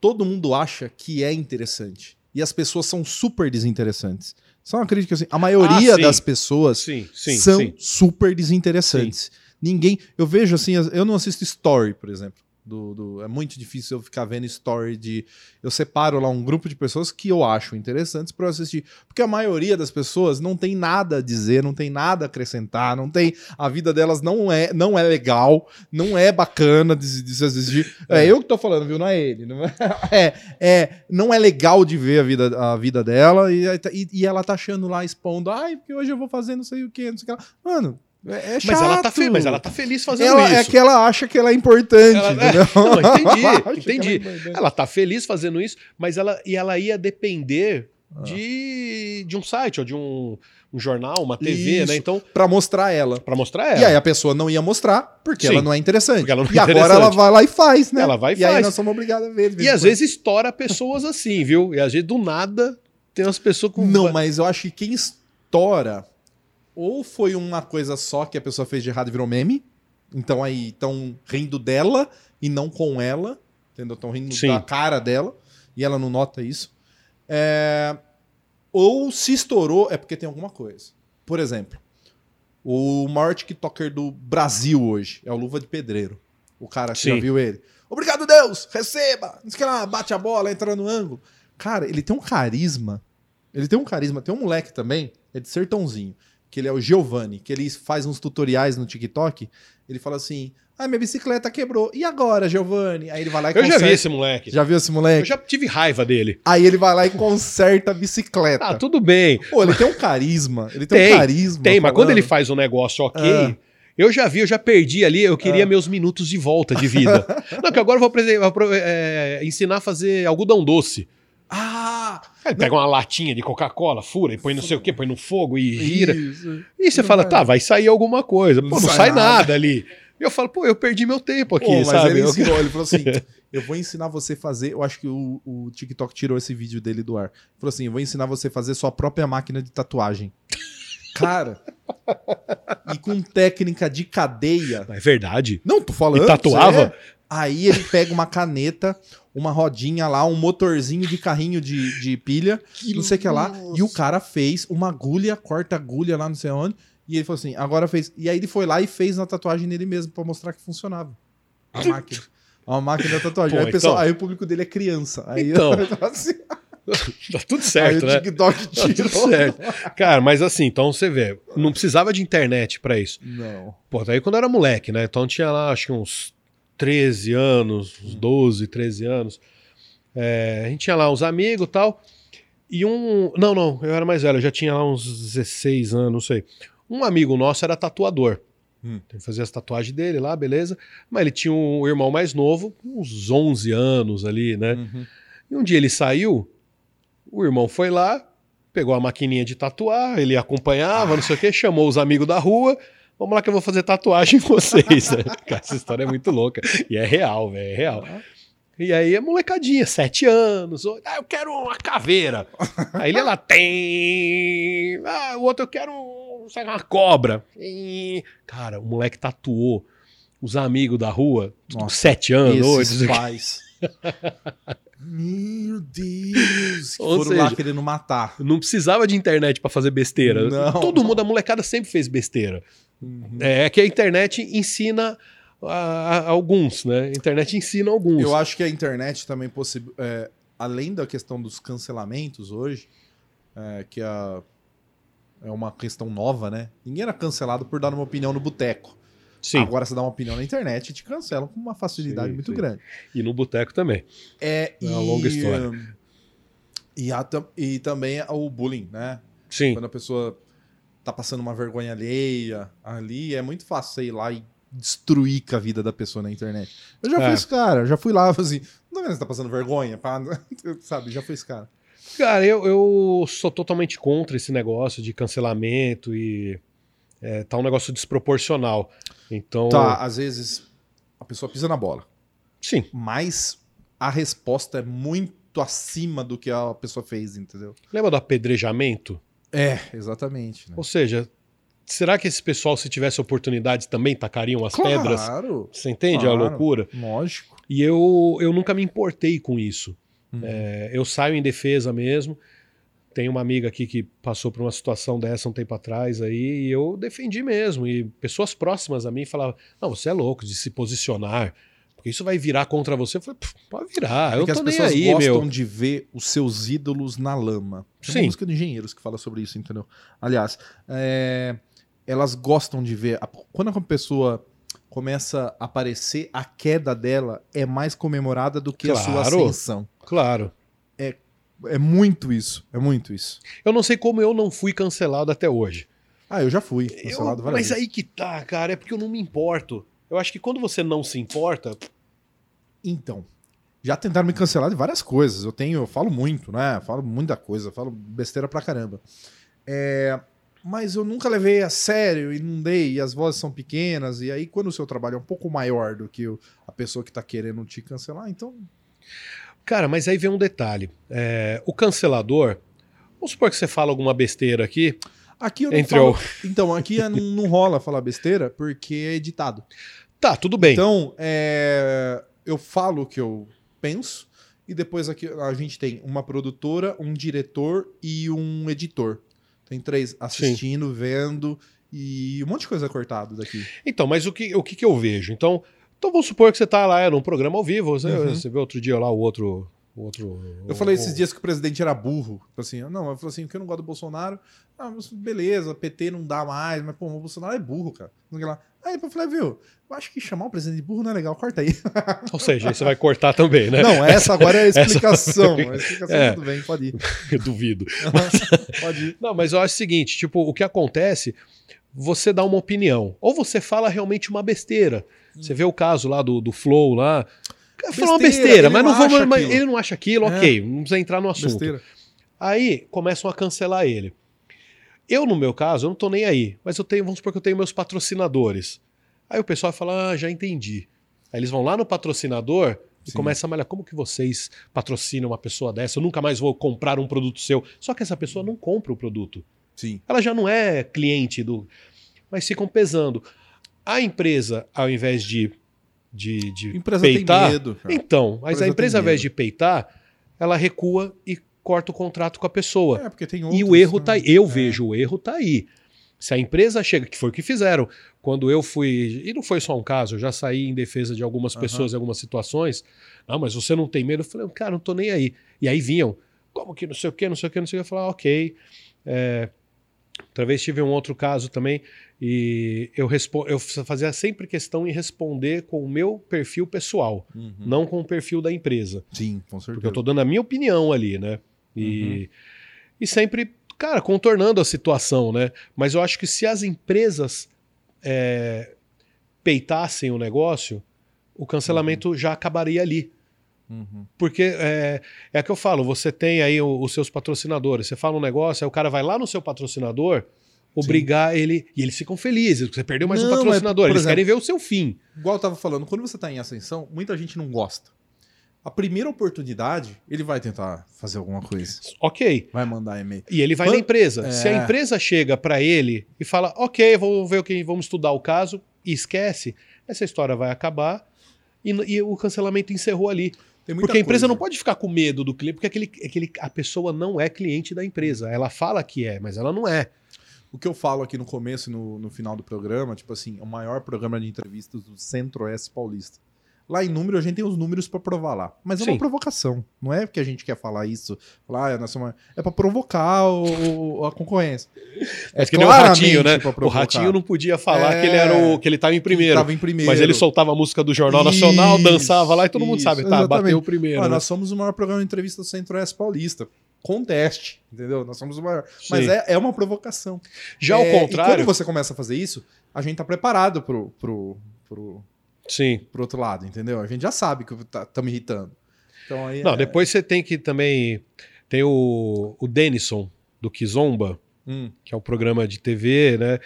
Todo mundo acha que é interessante. E as pessoas são super desinteressantes. Só uma crítica assim. A maioria Ah, das pessoas Sim, sim, são sim. super desinteressantes. Ninguém. Eu vejo assim, as- eu não assisto story, por exemplo. Do, do- é muito difícil eu ficar vendo story de. Eu separo lá um grupo de pessoas que eu acho interessantes para eu assistir. Porque a maioria das pessoas não tem nada a dizer, não tem nada a acrescentar, não tem. A vida delas não é, não é legal, não é bacana de, de se assistir. É. eu que tô falando, viu? Não é ele. Não é, é, é, não é legal de ver a vida, a vida dela e, e, e ela tá achando lá, expondo, ai, porque hoje eu vou fazer não sei o que, não sei o que lá. Mano, é, é chato. Mas ela, tá fe- mas ela tá feliz fazendo Ela- É isso. que ela acha que ela é importante, Ela-? Não, entendi, Ela que entendi. ela é. Ela tá feliz fazendo isso, mas ela, e ela ia depender Ah. de, de um site, ou de um, um jornal, uma TV, Isso. né? Então, Pra mostrar ela. pra mostrar ela. E aí a pessoa não ia mostrar porque Sim. ela não é interessante. Não é e agora interessante. ela vai lá e faz, né? Ela vai e e aí faz. nós somos obrigados a ver. E às vezes estoura pessoas assim, viu? E às vezes do nada tem umas pessoas com. Não, mas eu acho que quem estoura ou foi uma coisa só que a pessoa fez de errado e virou meme. Então aí estão rindo dela e não com ela. Entendeu? Estão rindo Sim. da cara dela e ela não nota isso. É, Ou se estourou é porque tem alguma coisa. Por exemplo, o maior TikToker do Brasil hoje é o Luva de Pedreiro. O cara, você já viu ele? Obrigado, Deus! Receba! O que lá, bate a bola, entra no ângulo. Cara, ele tem um carisma. Ele tem um carisma. Tem um moleque também, é de sertãozinho, que ele é o Giovanni, que ele faz uns tutoriais no TikTok. Ele fala assim: Ah, minha bicicleta quebrou. E agora, Giovanni? Aí ele vai lá e Eu já conserta. vi esse moleque. Já viu esse Eu moleque? já tive raiva dele. Aí ele vai lá e conserta a bicicleta. Ah, tudo bem. Pô, ele tem um carisma. Ele tem, Tem, um carisma. Tem, mas quando falando. ele faz um negócio ok. Ah. Eu já vi, eu já perdi ali, eu queria meus minutos de volta de vida. Não, que agora eu vou é, ensinar a fazer algodão doce. Ah! Ele pega uma latinha de Coca-Cola, fura e põe não sei o que, põe no fogo e gira. Isso. E você fala, tá, vai sair alguma coisa. Pô, Não sai sai, nada. nada. ali. E eu falo, pô, eu perdi meu tempo aqui, Pô, mas sabe? ele Eu- ensinou, ele falou assim: eu vou ensinar você a fazer. Eu acho que o, o TikTok tirou esse vídeo dele do ar. Ele falou assim: eu vou ensinar você a fazer sua própria máquina de tatuagem. Cara, e com técnica de cadeia. É verdade. Não, tô falando. E tatuava? sério. Aí ele pega uma caneta, uma rodinha lá, um motorzinho de carrinho de, de pilha, não sei o que lá. E o cara fez uma agulha, corta agulha lá, não sei onde. E ele falou assim: agora fez. E aí ele foi lá e fez na tatuagem nele mesmo pra mostrar que funcionava. A máquina. Uma máquina da tatuagem. Pô, aí, o pessoal- então- aí o público dele é criança. Aí, Então. assim, Tá tudo aí certo, né? TikTok Tá tudo tirou. certo. Cara, mas assim, então você vê, não precisava de internet pra isso. Não. Pô, daí quando eu era moleque, né? Então tinha lá, acho que uns 13 anos, uns 12, 13 anos. É, a gente tinha lá uns amigos e tal. E um. Não, não, eu era mais velho, eu já tinha lá uns 16 anos, não sei. Um amigo nosso era tatuador. Hum. Ele fazia as tatuagens dele lá, beleza. Mas ele tinha um irmão mais novo, uns 11 anos ali, né? Uhum. E um dia ele saiu, o irmão foi lá, pegou a maquininha de tatuar, ele acompanhava, não sei o que, chamou os amigos da rua. Vamos lá que eu vou fazer tatuagem em vocês. né? Cara, essa história é muito louca. E é real, velho, é real. E aí a molecadinha, sete anos. Ah, eu quero uma caveira. Aí ele ia lá, tem. Ah, o outro eu quero lá, uma cobra. E, Cara, o moleque tatuou os amigos da rua, com Nossa, sete anos, oito, Esses pais. Meu Deus. Que Ou foram lá seja, querendo matar. Não precisava de internet pra fazer besteira. Não. Todo mundo, a molecada sempre fez besteira. É que a internet ensina a, a- alguns, né? A internet ensina alguns. Eu acho que a internet também possib... é, além da questão dos cancelamentos hoje, é, que a é uma questão nova, né? Ninguém era cancelado por dar uma opinião no boteco. Sim. Agora você dá uma opinião na internet e te cancelam com uma facilidade Sim, muito sim. grande. E no boteco também. É, É uma longa história. E, a e também o bullying, né? Sim. Quando a pessoa tá passando uma vergonha alheia ali, é muito fácil você ir lá e destruir com a vida da pessoa na internet. Eu já É. fui esse cara, já fui lá, falei assim, não tá vendo que você tá passando vergonha? Pá? Sabe, já fui esse cara. Cara, eu, eu sou totalmente contra esse negócio de cancelamento e é, tá um negócio desproporcional. Então, Tá, às vezes a pessoa pisa na bola, sim, mas a resposta é muito acima do que a pessoa fez, entendeu? lembra do apedrejamento? É, exatamente. Né? Ou seja, será que esse pessoal, se tivesse oportunidade, também tacariam as pedras? Claro, Você entende a Claro. loucura? lógico. E eu, eu nunca me importei com isso. Uhum. É, eu saio em defesa mesmo. Tem uma amiga aqui que passou por uma situação dessa um tempo atrás aí, e eu defendi mesmo. E pessoas próximas a mim falavam: Não, você é louco de se posicionar, porque isso vai virar contra você. Eu falei: "Pff, pode virar, eu Porque não as tô nem pessoas aí, gostam meu. de ver os seus ídolos na lama. Tem Sim. uma música de engenheiros que fala sobre isso, entendeu? Aliás, é, elas gostam de ver. a- Quando uma pessoa começa a aparecer, a queda dela é mais comemorada do que a sua Claro. ascensão. Claro. É muito isso. É muito isso. Eu não sei como eu não fui cancelado até hoje. Ah, eu já fui Eu- cancelado várias mas vezes. aí que tá, cara, é porque eu não me importo. Eu acho que quando você não se importa, Então, já tentaram me cancelar de várias coisas. Eu tenho, eu falo muito, né? Falo muita coisa, falo besteira pra caramba. É, mas eu nunca levei a sério e não dei, e as vozes são pequenas, e aí quando o seu trabalho é um pouco maior do que o- a pessoa que tá querendo te cancelar, então. Cara, mas aí vem um detalhe. É, o cancelador, vamos supor que você fala alguma besteira aqui. Aqui eu não Entre falo. Então, aqui é- não, não rola falar besteira porque é editado. Tá, tudo bem. Então, é, eu falo o que eu penso, e depois aqui a gente tem uma produtora, um diretor e um editor. Tem três assistindo, vendo, e um monte de coisa cortado daqui. Então, mas o que, o que, que eu vejo? Então, então vamos supor que você tá lá é, num programa ao vivo. Você, Uhum. você vê outro dia lá o outro. O outro Eu falei o- esses dias que o presidente era burro. Assim, não, eu falei assim, porque eu não gosto do Bolsonaro. Ah, mas beleza, PT não dá mais, mas pô, o Bolsonaro é burro, cara. Lá. Aí eu falei, viu, eu acho que chamar o presidente de burro não é legal, corta aí. Ou seja, você vai cortar também, né? Não, essa agora é a explicação. Essa- A explicação É. tudo bem, pode ir. Eu duvido. Pode ir. Não, mas eu acho o seguinte: tipo, o que acontece, você dá uma opinião. Ou você fala realmente uma besteira. Você vê o caso lá do, do Flow lá. Cara, Fala uma Besteira, mas não não vamos. mas. Ele não acha aquilo, É. ok. Não precisa entrar no assunto. Besteira. Aí começam a cancelar ele. Eu, no meu caso, eu não tô nem aí. Mas eu tenho, vamos supor que eu tenho meus patrocinadores. Aí o pessoal fala, ah, já entendi. Aí eles vão lá no patrocinador e Sim. começam a malhar. Como que vocês patrocinam uma pessoa dessa? Eu nunca mais vou comprar um produto seu. Só que essa pessoa não compra o produto. Sim. Ela já não é cliente do. Mas ficam pesando. A empresa, ao invés de, de, de A empresa peitar. tem medo. cara. Então, mas empresa a empresa, ao invés de peitar, ela recua e corta o contrato com a pessoa. É, porque tem E outros, o erro né? tá aí. Eu É. vejo o erro tá aí. Se a empresa chega, que foi o que fizeram, quando eu fui, e não foi só um caso, eu já saí em defesa de algumas pessoas em algumas situações. Não, mas você não tem medo? Eu falei, cara, não tô nem aí. E aí vinham, como que não sei o que, não sei o que, não sei o que. Eu ah, ok. É, outra vez tive um outro caso também, e eu, eu fazia sempre questão em responder com o meu perfil pessoal, Uhum. não com o perfil da empresa. Sim, com certeza. Porque eu tô dando a minha opinião ali, né? E, e sempre, cara, contornando a situação, né? Mas eu acho que se as empresas é, peitassem o negócio, o cancelamento já acabaria ali. Uhum. Porque é, é que eu falo, você tem aí os seus patrocinadores, você fala um negócio, aí o cara vai lá no seu patrocinador obrigar ele, e eles ficam felizes, porque você perdeu mais um Não, mas, patrocinador, eles exemplo, querem ver o seu fim. Igual eu tava falando, quando você tá em ascensão, muita gente não gosta. A primeira oportunidade, ele vai tentar fazer alguma coisa. Ok. Vai mandar e-mail. E ele vai Quan- na empresa. É. Se a empresa chega pra ele e fala, ok, vamos ver o que, vamos estudar o caso, e esquece, essa história vai acabar e, e o cancelamento encerrou ali. Porque a empresa não pode ficar com medo do cliente, porque aquele, aquele, a pessoa não é cliente da empresa. Ela fala que é, mas ela não é. O que eu falo aqui no começo e no, no final do programa, tipo assim, o maior programa de entrevistas do Centro-Oeste Paulista. Lá em número, a gente tem os números pra provar lá. Mas é Sim. uma provocação. Não é porque a gente quer falar isso. Falar, ah, somos... É pra provocar o- a concorrência. É que nem o Ratinho, né? O. Ratinho não podia falar É. que ele era o que ele tava em primeiro. tava em primeiro. Mas ele soltava a música do Jornal Nacional, Isso, dançava lá e todo mundo isso, sabe, tá, exatamente. bateu o primeiro. Ó, né? Nós somos o maior programa de entrevista do Centro-Oeste Paulista. Com teste, entendeu? Nós somos o maior. Sim. Mas é, é uma provocação. Já ao É, contrário, quando você começa a fazer isso, a gente tá preparado pro, pro, pro, sim. pro outro lado, entendeu? A gente já sabe que tá, tá me irritando. Então aí Não, é- depois você tem que também tem o, o Denison do Kizomba, Hum, que é um programa de TV, né?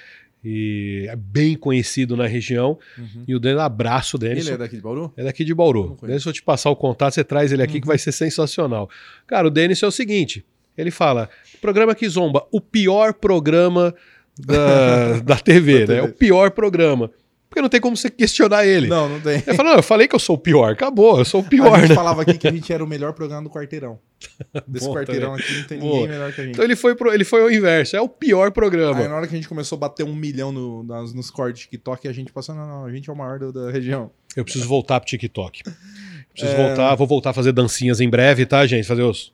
E é bem conhecido na região. uhum. E o Denison, abraço, Denison. Ele é daqui de Bauru? É daqui de Bauru. Deixa eu te passar o contato, você traz ele aqui que vai ser sensacional. Cara, o Denis é o seguinte: ele fala, programa que zomba, o pior programa da, da TV, Da né? TV. O pior programa. Porque não tem como você questionar ele. Não, não tem. Ele não, eu falei que eu sou o pior, acabou, eu sou o pior, a gente né? falava aqui que a gente era o melhor programa do quarteirão. Desse Bom, quarteirão aqui não tem Boa. ninguém melhor que a gente. Então ele foi, pro, ele foi ao inverso, é o pior programa. Aí na hora que a gente começou a bater um milhão no, nas- nos cortes de TikTok, a gente passou, não, não, a gente é o maior do- da região. Eu preciso voltar pro TikTok. Preciso É. voltar, vou voltar a fazer dancinhas em breve, tá, gente? Fazer os.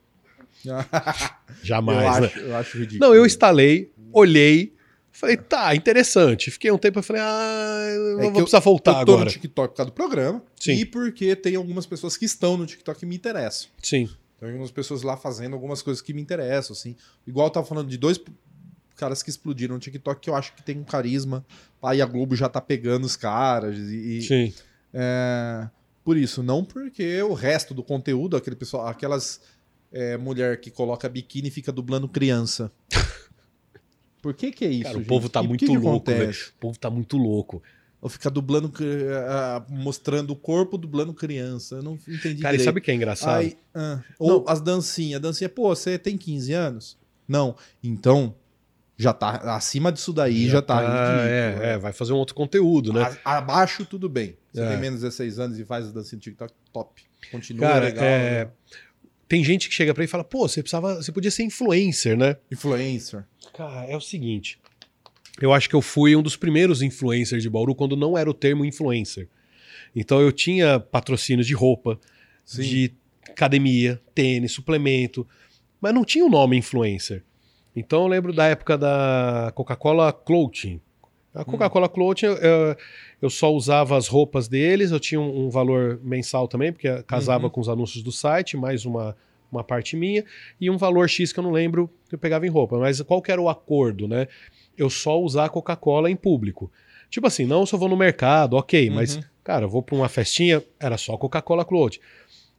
Jamais, eu, né? acho, eu acho ridículo. Não, eu instalei, olhei, falei, tá, interessante. Fiquei um tempo e falei, ah, eu É vou que eu- precisar voltar eu tô agora. no TikTok por causa do programa Sim. e porque tem algumas pessoas que estão no TikTok que me interessam. Sim. Tem algumas pessoas lá fazendo algumas coisas que me interessam, assim. Igual eu tava falando de dois caras que explodiram no TikTok que eu acho que tem um carisma. Aí a Globo já tá pegando os caras e... Sim. É, por isso, não porque o resto do conteúdo, aquele pessoal, aquelas é, mulher que coloca biquíni e fica dublando criança. Por que que é isso, Cara, o gente? povo tá muito que que louco, velho. acontece? O povo tá muito louco. Ou fica dublando, cri- ah, mostrando o corpo, dublando criança. Eu não entendi Cara, e direito. sabe o que é engraçado? Aí, ah, ou as dancinhas. A dancinha, pô, você tem 15 anos? Não. Então, já tá acima disso daí, já, tá, ridículo. é, é, vai fazer um outro conteúdo, né? A- abaixo, tudo bem. Você É. tem menos de 16 anos e faz a dancinha do TikTok, top. Continua Cara, legal. é, né? Tem gente que chega pra ele e fala, pô, você precisava, você podia ser influencer, né? Influencer. Cara, é o seguinte. Eu acho que eu fui um dos primeiros influencers de Bauru quando não era o termo influencer. Então eu tinha patrocínios de roupa, Sim. de academia, tênis, suplemento, mas não tinha o nome influencer. Então eu lembro da época da Coca-Cola Clothing. A Coca-Cola Clothing, eu, eu- eu só usava as roupas deles, eu tinha um, um valor mensal também, porque casava Uhum. com os anúncios do site, mais uma, uma parte minha, e um valor X que eu não lembro que eu pegava em roupa. Mas qual que era o acordo, né? Eu só usar Coca-Cola em público. Tipo assim, não eu vou no mercado, ok, mas, Uhum. cara, eu vou pra uma festinha, era só Coca-Cola Clothing.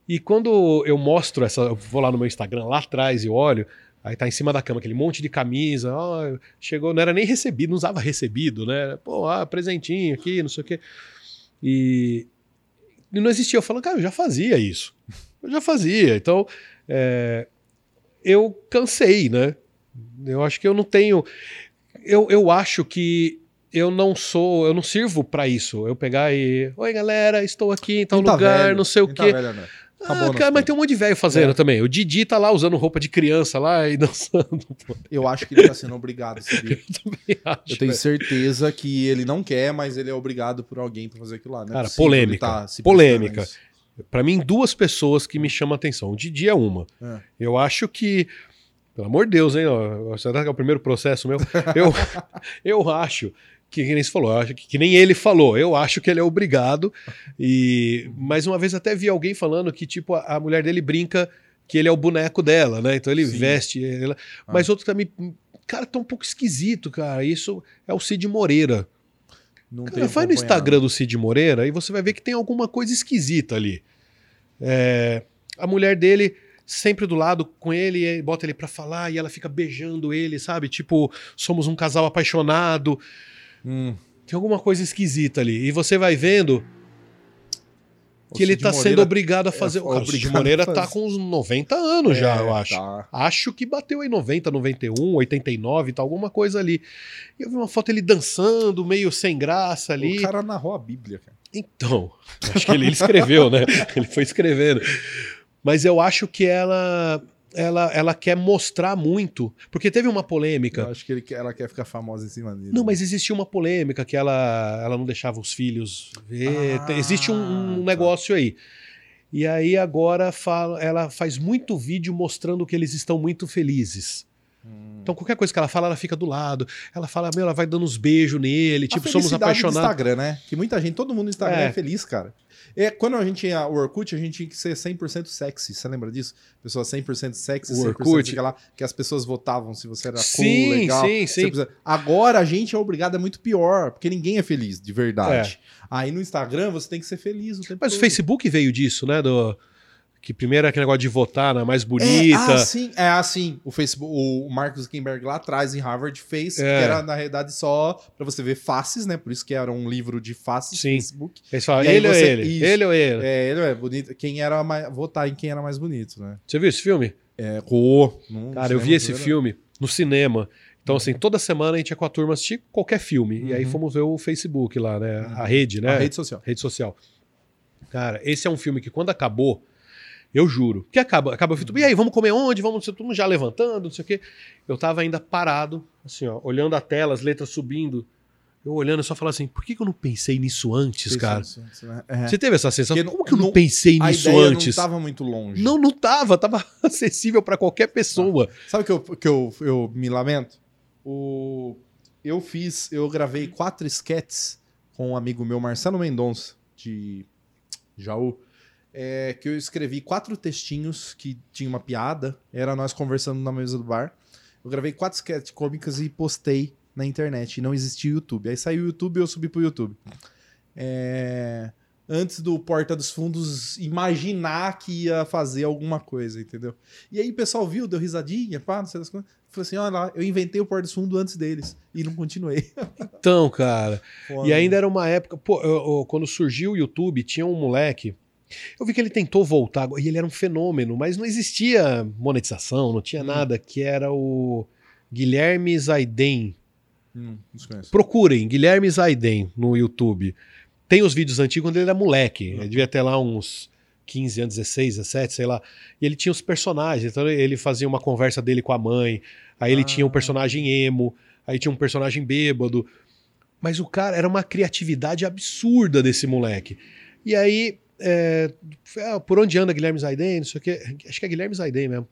E quando eu mostro essa, eu vou lá no meu Instagram, lá atrás e olho, aí tá em cima da cama aquele monte de camisa, ó, chegou, não era nem recebido, não usava recebido, né? Pô, ah, presentinho aqui, não sei o quê. E, e não existia. Eu falo, cara, eu já fazia isso. Eu já fazia. Então, é, eu cansei, né? Eu acho que eu não tenho. Eu, eu acho que eu não sou, eu não sirvo pra isso. Eu pegar e. Oi, galera, estou aqui em tal tá lugar, velho, não sei o nem tá quê. velho, André. Ah, cara, mas tem um monte de velho fazendo É. também. O Didi tá lá usando roupa de criança lá e dançando. pô. Eu acho que ele tá sendo obrigado, sabia? Também acho, Eu tenho velho. certeza que ele não quer, mas ele é obrigado por alguém pra fazer aquilo lá. Não é Cara, possível polêmica. tá Polêmica. Prestando a isso. Pra mim, duas pessoas que me chamam a atenção. O Didi é uma. É. Eu acho que. Pelo amor de Deus, hein? ó, Será que é o primeiro processo meu? Eu, eu acho que, que nem você falou, eu acho que, que nem ele falou. Eu acho que ele é obrigado. E mais uma vez até vi alguém falando que, tipo, a, a mulher dele brinca que ele é o boneco dela, né? Então ele Sim. veste. Ela... Ah. Mas outro também. Cara, tá um pouco esquisito, cara. Isso é o Cid Moreira. Não Cara, vai no. Instagram do Cid Moreira e você vai ver que tem alguma coisa esquisita ali. É, a mulher dele sempre do lado com ele, e bota ele pra falar e ela fica beijando ele, sabe? Tipo, somos um casal apaixonado. Hum. Tem alguma coisa esquisita ali. E você vai vendo que ele Cid tá sendo obrigado a é fazer. o cara, o Cid Moreira tá fazer. com uns 90 anos já, É, eu acho. tá. Acho que bateu em 90, 91, 89, tá alguma coisa ali. E eu vi uma foto ele dançando, meio sem graça ali. O cara narrou a Bíblia, cara. Então, acho que ele, ele escreveu, né? Ele foi escrevendo. Mas eu acho que ela ela, ela quer mostrar muito. Porque teve uma polêmica. Eu acho que ele, ela quer ficar famosa em cima dele. Não, mas existia uma polêmica que ela, ela não deixava os filhos ver. Ah, Existe um, um tá. negócio aí. E aí agora fala, ela faz muito vídeo mostrando que eles estão muito felizes. Hum. Então qualquer coisa que ela fala, ela fica do lado. Ela fala, meu, ela vai dando uns beijos nele, tipo, a somos felicidade do apaixonados. Instagram, né? Que muita gente, todo mundo no Instagram É. é, feliz, cara. É, quando a gente tinha o Orkut, a gente tinha que ser 100% sexy. Você lembra disso? Pessoa 100% sexy, O 100% Orkut? lá, que as pessoas votavam se você era Sim, cool, legal. sim, sim. 100%. Agora a gente é obrigado, é muito pior, porque ninguém é feliz, de verdade. É. Aí no Instagram você tem que ser feliz o tempo Mas o todo. Facebook veio disso, né? Do, que primeiro era aquele negócio de votar na mais É, bonita. ah, sim, é assim. O Facebook, o Mark Zuckerberg lá atrás em Harvard fez, É. que era na realidade só pra você ver faces, né? Por isso que era um livro de faces Sim. Facebook. Eles falam, ele ou você- ele? isso. Ele ou ele? É, ele é bonito. Quem era mais. Votar em quem era mais bonito, né? Você viu esse filme? É. Não Cara, eu vi esse filme no cinema. Então, assim, toda semana a gente ia com a turma assistir qualquer filme. E aí Uhum. fomos ver o Facebook lá, né? A rede, né? A rede social. Rede social. Cara, esse é um filme que quando acabou, eu juro, que acaba, acaba o filme, e aí, vamos comer onde? Vamos, todo mundo já levantando, não sei o quê. Eu tava ainda parado, assim, ó, olhando a tela, as letras subindo. Eu olhando e só falando assim, por que, que eu não pensei nisso antes, cara? Isso, isso, né? É. Você teve essa sensação? Porque Como que eu não, não- pensei nisso antes? não tava muito longe. Não, não tava, tava acessível pra qualquer pessoa. Sabe o que, eu, que eu, eu me lamento? O, eu fiz, eu gravei quatro sketches com um amigo meu, Marcelo Mendonça, de Jaú, é, que eu escrevi quatro textinhos que tinha uma piada, era nós conversando na mesa do bar. Eu gravei quatro sketches cômicas e postei na internet, e não existia YouTube. Aí saiu o YouTube e eu subi pro YouTube. É, antes do Porta dos Fundos imaginar que ia fazer alguma coisa, entendeu? E aí o pessoal viu, deu risadinha, pá, não sei das coisas. Falei assim, olha lá, eu inventei o Porta dos Fundos antes deles. E não continuei. Então, cara. Foda. E ainda era uma época, pô, eu- eu- quando surgiu o YouTube, tinha um moleque. Eu vi que ele tentou voltar, e ele era um fenômeno, mas não existia monetização, não tinha Hum. nada, que era o Guilherme Zaiden. Hum. Procurem, Guilherme Zaiden no YouTube. Tem os vídeos antigos quando ele era moleque. Ele devia ter lá uns 15 anos, 16, 17, sei lá. E ele tinha os personagens. Então ele fazia uma conversa dele com a mãe. Aí ele Ah. tinha um personagem emo. Aí tinha um personagem bêbado. Mas o cara era uma criatividade absurda desse moleque. E aí, é, ah, por onde anda Guilherme Zaiden? Não sei o quê. Acho que é Guilherme Zaiden mesmo.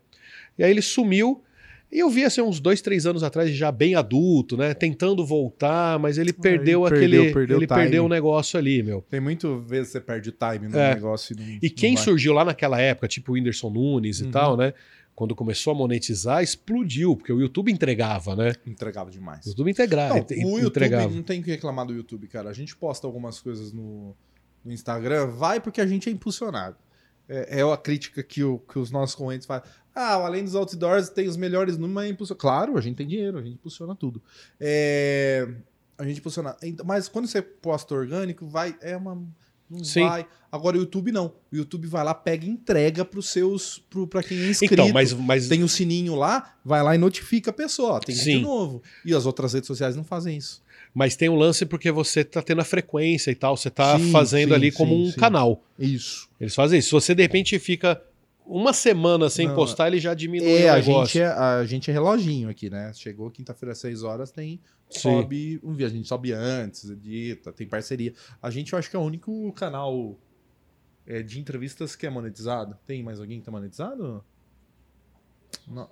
E aí ele sumiu. E eu vi assim uns dois, três anos atrás, já bem adulto, né? Tentando voltar, mas ele perdeu ele aquele. perdeu- perdeu ele time. perdeu o negócio ali, meu. Tem muito vezes você perde o time no É. negócio. E, não, E quem surgiu lá naquela época, tipo o Whindersson Nunes e Uhum. tal, né? Quando começou a monetizar, explodiu, porque o YouTube entregava, né? Entregava demais. O YouTube integra... Não, o YouTube entregava. não tem que reclamar do YouTube, cara. A gente posta algumas coisas no, no Instagram, vai porque a gente é impulsionado. É, é a crítica que, o- que os nossos correntes fazem. Ah, além dos outdoors, tem os melhores números, mas impulsiona. Claro, a gente tem dinheiro, a gente impulsiona tudo. É, a gente impulsiona. Então, Mas quando você posta orgânico, vai. É uma. Não Sim. vai. Agora o YouTube não. O YouTube vai lá, pega e entrega pros seus. Pro, pra quem é inscrito. Então, mas, mas Tem o sininho lá, vai lá e notifica a pessoa. ó, Tem vídeo novo. E as outras redes sociais não fazem isso. Mas tem um lance porque você tá tendo a frequência e tal, você tá Sim, fazendo sim, ali como sim, um canal. Isso. Eles fazem isso. Se você de repente fica uma semana sem Não, postar, ele já diminui É, o a negócio. gente é, a gente é reloginho aqui, né? Chegou quinta-feira às 6 horas, tem. Sobe um dia. A gente sobe antes, edita, tem parceria. A gente, eu acho que é o único canal é, de entrevistas que é monetizado. Tem mais alguém que tá monetizado? Não.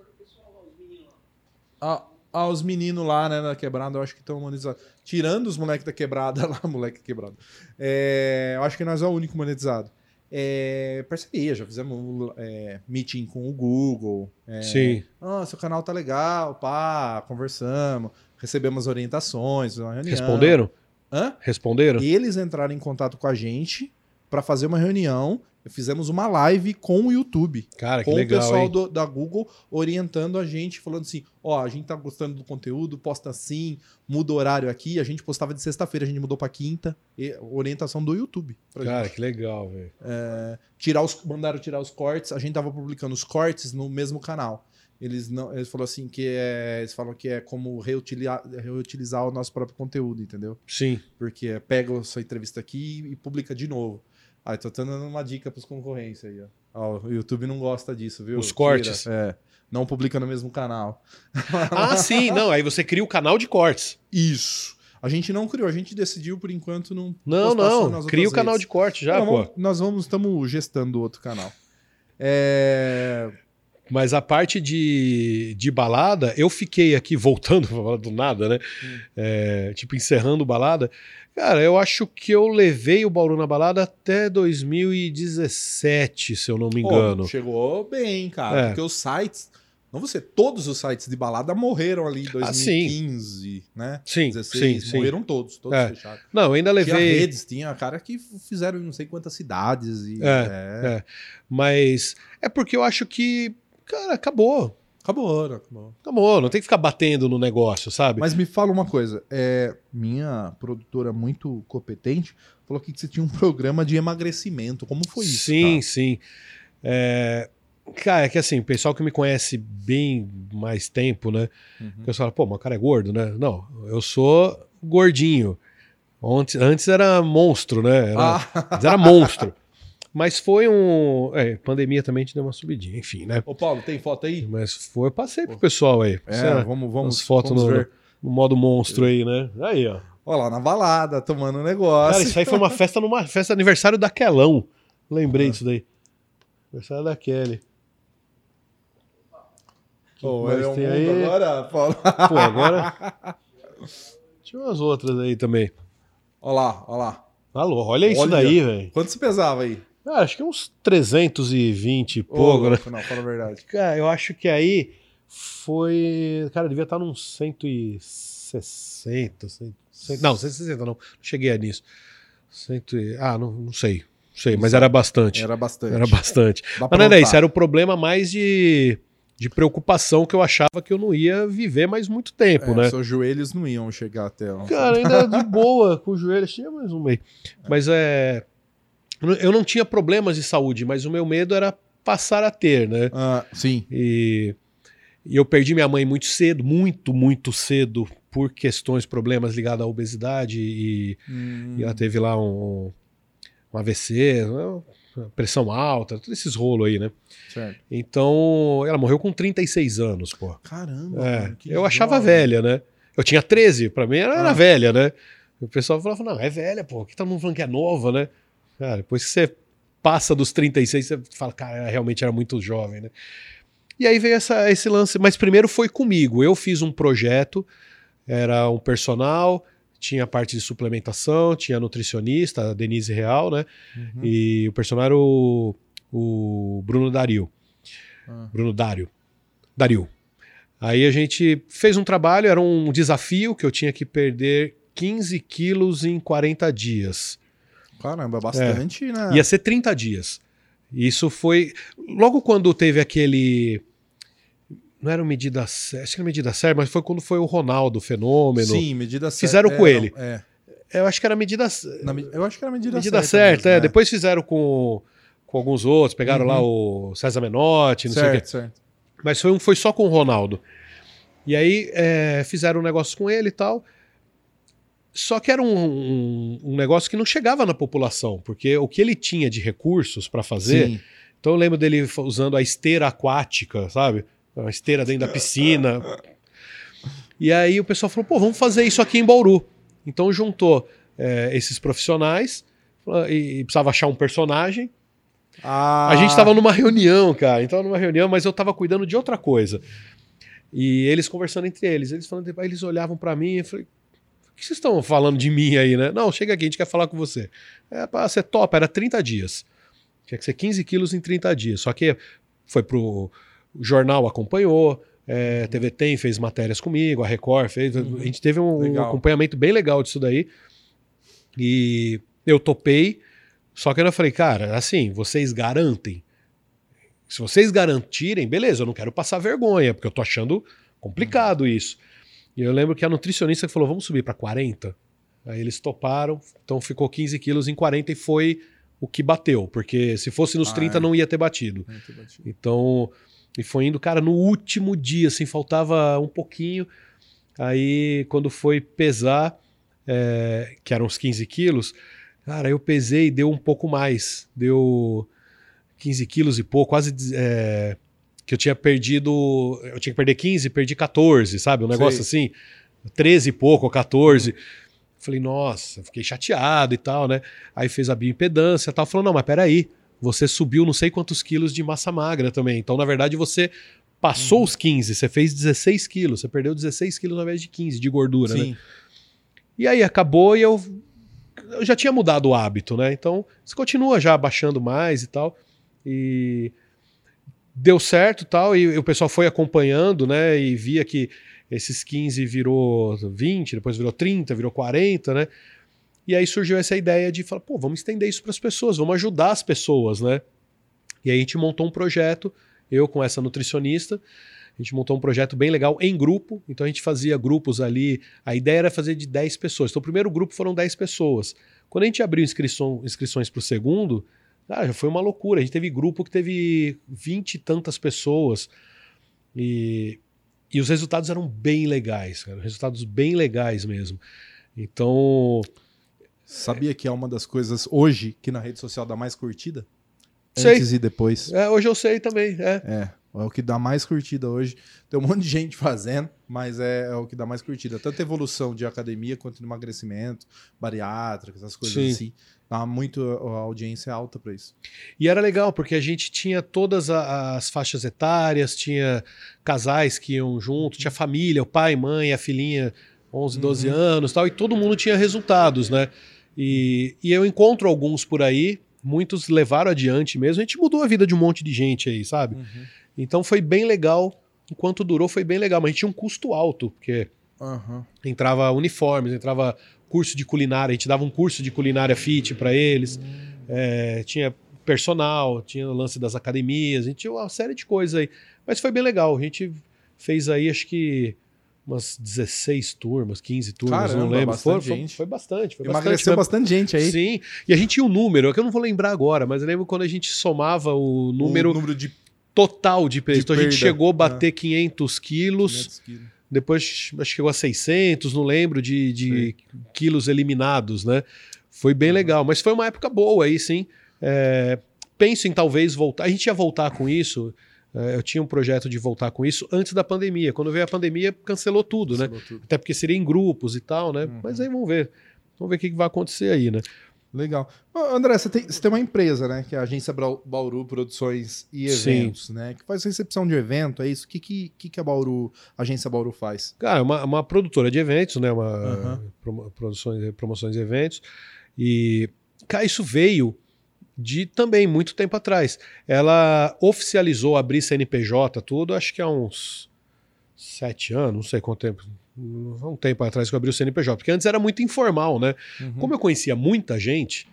Ah, ah, os meninos lá, né, da quebrada, eu acho que estão monetizados. Tirando os moleques da quebrada lá, moleque quebrado. É, eu acho que nós é o único monetizado. É, parceria, já fizemos é, meeting com o Google. é, Sim. Ah, seu canal tá legal, pá, conversamos, recebemos orientações, uma reunião. Responderam? Hã? Responderam? Eles entraram em contato com a gente para fazer uma reunião. Fizemos uma live com o YouTube, Cara, que com legal, o pessoal do- da Google orientando a gente, falando assim: ó, a gente tá gostando do conteúdo, posta assim, muda o horário aqui. A gente postava de sexta-feira, a gente mudou para quinta. E- orientação do YouTube. pra gente. Cara, que legal, velho. É, tirar os, mandaram tirar os cortes, a gente tava publicando os cortes no mesmo canal. Eles não, eles falaram assim que é, eles falam que é como reutilizar, reutilizar o nosso próprio conteúdo, entendeu? Sim. Porque é, pega a sua entrevista aqui e publica de novo. Aí tô dando uma dica pros concorrentes aí, ó. Ó, o YouTube não gosta disso, viu? Os Tira. cortes. É. Não publica no mesmo canal. Ah, sim, não. Aí você cria o canal de cortes. Isso. A gente não criou, a gente decidiu por enquanto não. Não, não. Cria o canal redes. de corte já, Não, pô. vamos- nós vamos, estamos gestando outro canal. É. Mas a parte de, de balada, eu fiquei aqui voltando do nada, né? Hum. É, tipo, encerrando balada. Cara, eu acho que eu levei o Bauru na balada até 2017, se eu não me engano. chegou bem, cara. É. Porque os sites. Não você, todos os sites de balada morreram ali em Ah, sim. 2015, né? Sim, 16, sim, sim. morreram todos, todos É. fecharam. Não, ainda Tinha levei. redes, tinha cara que fizeram em não sei quantas cidades. E, É, é. é. Mas é porque eu acho que, cara, acabou. Acabou, né? acabou. Acabou, não tem que ficar batendo no negócio, sabe? Mas me fala uma coisa, é, minha produtora muito competente falou aqui que você tinha um programa de emagrecimento. Como foi isso? Sim, cara? sim. É, Cara, é que assim, o pessoal que me conhece bem mais tempo, né? Uhum. O pessoal fala, pô, mas o cara é gordo, né? Não, eu sou gordinho. Antes, antes era monstro, né? Era, Ah. antes era monstro. Mas foi um. É, pandemia também te deu uma subidinha, enfim, né? Ô, Paulo, tem foto aí? Mas foi, eu passei pro pessoal aí. É, lá, vamos, vamos, umas fotos no, no modo monstro aí, né? Aí, ó. Olha lá, na balada, tomando um negócio. Cara, isso aí foi uma festa numa festa aniversário da Quelão. Lembrei disso daí. Aniversário da Kelly. Pô, é um tem mundo aí? agora, Paulo. Pô, agora. Tinha umas outras aí também. Olha lá, olha lá. Alô, olha isso Olha. daí, velho. Quanto você pesava aí? Ah, acho que uns 320 e pouco, louco, Não, fala a verdade. Cara, eu acho que aí foi. Cara, devia estar nos 160. 100, 100, não, 160 não. Não cheguei a nisso. 100, e- ah, não, não sei. Não sei, mas era bastante. Era bastante. Era bastante. Dá Mas não era isso, era o problema mais de, de preocupação que eu achava que eu não ia viver mais muito tempo, É, né? Seus joelhos não iam chegar até. Cara, ainda de boa, com o joelho. Tinha mais um aí. Mas é. Eu não tinha problemas de saúde, mas o meu medo era passar a ter, né? Ah, sim. E, e eu perdi minha mãe muito cedo, muito, muito cedo, por questões, problemas ligados à obesidade. E, Hum. e ela teve lá um, um AVC, né? pressão alta, todos esses rolos aí, né? Certo. Então, ela morreu com 36 anos, pô. Caramba. É, mano, eu achava jovem. velha, né? Eu tinha 13, pra mim era Ah. velha, né? O pessoal falava, não, é velha, pô, que tá mundo falando que é nova, né? Cara, depois que você passa dos 36, você fala, cara, realmente era muito jovem, né? E aí veio essa, esse lance, mas primeiro foi comigo. Eu fiz um projeto, era um personal, tinha a parte de suplementação, tinha a nutricionista, a Denise Real, né? Uhum. E o personal era o, o Bruno Dario. Ah. Bruno Dário. Dario. Aí a gente fez um trabalho, era um desafio que eu tinha que perder 15 quilos em 40 dias. Caramba, bastante, né? Ia ser 30 dias. Isso foi. Logo quando teve aquele. Não era uma medida certa, acho que era medida certa, mas foi quando foi o Ronaldo, o fenômeno. Sim, medida certa. Fizeram com É, ele. não, É. Eu acho que era medida. Na eu acho que era medida, medida certa. certa, mesmo, é. né? Depois fizeram com, com alguns outros, pegaram Uhum. lá o César Menotti, não sei o quê. Certo, certo. Mas foi, um- foi só com o Ronaldo. E aí é, fizeram um negócio com ele e tal. Só que era um, um- um negócio que não chegava na população, porque o que ele tinha de recursos para fazer. Sim. Então eu lembro dele usando a esteira aquática, sabe? A esteira dentro da piscina. E aí o pessoal falou: pô, vamos fazer isso aqui em Bauru. Então juntou é, esses profissionais ah, e, e precisava achar um personagem. Ah, A gente estava numa reunião, cara. Então numa reunião, mas eu estava cuidando de outra coisa. E eles conversando entre eles, eles falando, eles olhavam para mim e falei: "O que vocês estão falando de mim aí, né? Não, chega aqui, a gente quer falar com você. É, pra ser top, era 30 dias. Tinha que ser 15 quilos em 30 dias. Só que foi pro o jornal acompanhou, é, TV Tem fez matérias comigo, a Record fez. A gente teve um, um acompanhamento bem legal disso daí. E eu topei. Só que eu falei, cara, assim, vocês garantem. Se vocês garantirem, beleza, eu não quero passar vergonha, porque eu tô achando complicado isso. E eu lembro que a nutricionista falou, vamos subir para 40. Aí eles toparam, então ficou 15 quilos em 40 e foi o que bateu, porque se fosse nos Ah, 30 é. não ia ter batido. Muito batido. Então, e foi indo, cara, no último dia, assim, faltava um pouquinho. Aí, quando foi pesar, é, que eram uns 15 quilos, cara, eu pesei e deu um pouco mais. Deu 15 quilos e pouco, quase. é, que eu tinha perdido. Eu tinha que perder 15, perdi 14, sabe? Um negócio assim. 13 e pouco, ou 14. Falei, nossa, fiquei chateado e tal, né? Aí fez a bioimpedância e tal. Falou, não, mas peraí, você subiu não sei quantos quilos de massa magra também. Então, na verdade, você passou os 15, você fez 16 quilos, você perdeu 16 quilos ao invés de 15 de gordura, né? Sim. E aí acabou e eu, eu já tinha mudado o hábito, né? Então você continua já baixando mais e tal. E deu certo e tal. E, o pessoal foi acompanhando, né? E via que esses 15 virou 20, depois virou 30, virou 40, né? E aí surgiu essa ideia de falar, pô, vamos estender isso para as pessoas, vamos ajudar as pessoas, né? E aí a gente montou um projeto, eu com essa nutricionista, a gente montou um projeto bem legal em grupo, então a gente fazia grupos ali. A ideia era fazer de 10 pessoas. Então o primeiro grupo foram 10 pessoas. Quando a gente abriu inscrição, inscrições para o segundo, já foi uma loucura. A gente teve grupo que teve 20 e tantas pessoas. E, e os resultados eram bem legais, cara. Resultados bem legais mesmo. Então. Sabia que é uma das coisas hoje que na rede social dá mais curtida? Sei. Antes e depois. É, hoje eu sei também. É. É. É o que dá mais curtida hoje. Tem um monte de gente fazendo, mas é, é o que dá mais curtida. Tanto evolução de academia quanto de emagrecimento, bariátrica, essas coisas Sim. assim. Dá muito a audiência alta para isso. E era legal, porque a gente tinha todas as faixas etárias, tinha casais que iam junto, tinha família, o pai, mãe, a filhinha, 11, 12 anos tal, e todo mundo tinha resultados, né? E, e eu encontro alguns por aí, muitos levaram adiante mesmo, a gente mudou a vida de um monte de gente aí, sabe? Então foi bem legal, enquanto durou foi bem legal, mas a gente tinha um custo alto, porque Aham. entrava uniformes, entrava curso de culinária, a gente dava um curso de culinária fit para eles, é, tinha personal, tinha o lance das academias, a gente tinha uma série de coisas aí. Mas foi bem legal, a gente fez aí acho que umas 16 turmas, 15 turmas, não Caramba, lembro. bastante Foi, foi, gente. foi bastante, foi Emagreceu bastante. bastante gente aí. Sim, e a gente tinha um número, é que eu não vou lembrar agora, mas eu lembro quando a gente somava o número, O número de total de peso. de Então a gente chegou a né? bater 500 quilos, 500 quilos. depois acho que chegou a 600, não lembro, de, de quilos eliminados, né? Foi bem legal, mas foi uma época boa aí, sim. É, penso em talvez voltar. A gente ia voltar com isso. é, eu tinha um projeto de voltar com isso antes da pandemia. Quando veio a pandemia, cancelou tudo, né? Cancelou tudo. Até porque seria em grupos e tal, né? Mas aí vamos ver. Vamos ver o que vai acontecer aí, né? Legal. André, você tem, você tem uma empresa, né? Que é a Agência Bauru Produções e Sim. Eventos, né? Que faz recepção de evento, é isso? O que, que, que, a Bauru, a Agência Bauru faz? Cara, é uma, uma produtora de eventos, né? Uma promo- produções, promoções e eventos. E, cara, isso veio de também muito tempo atrás. Ela oficializou abrir CNPJ, tudo, acho que há uns sete anos, não sei quanto tempo. Um tempo atrás que eu abri o CNPJ, porque antes era muito informal, né? Como eu conhecia muita gente,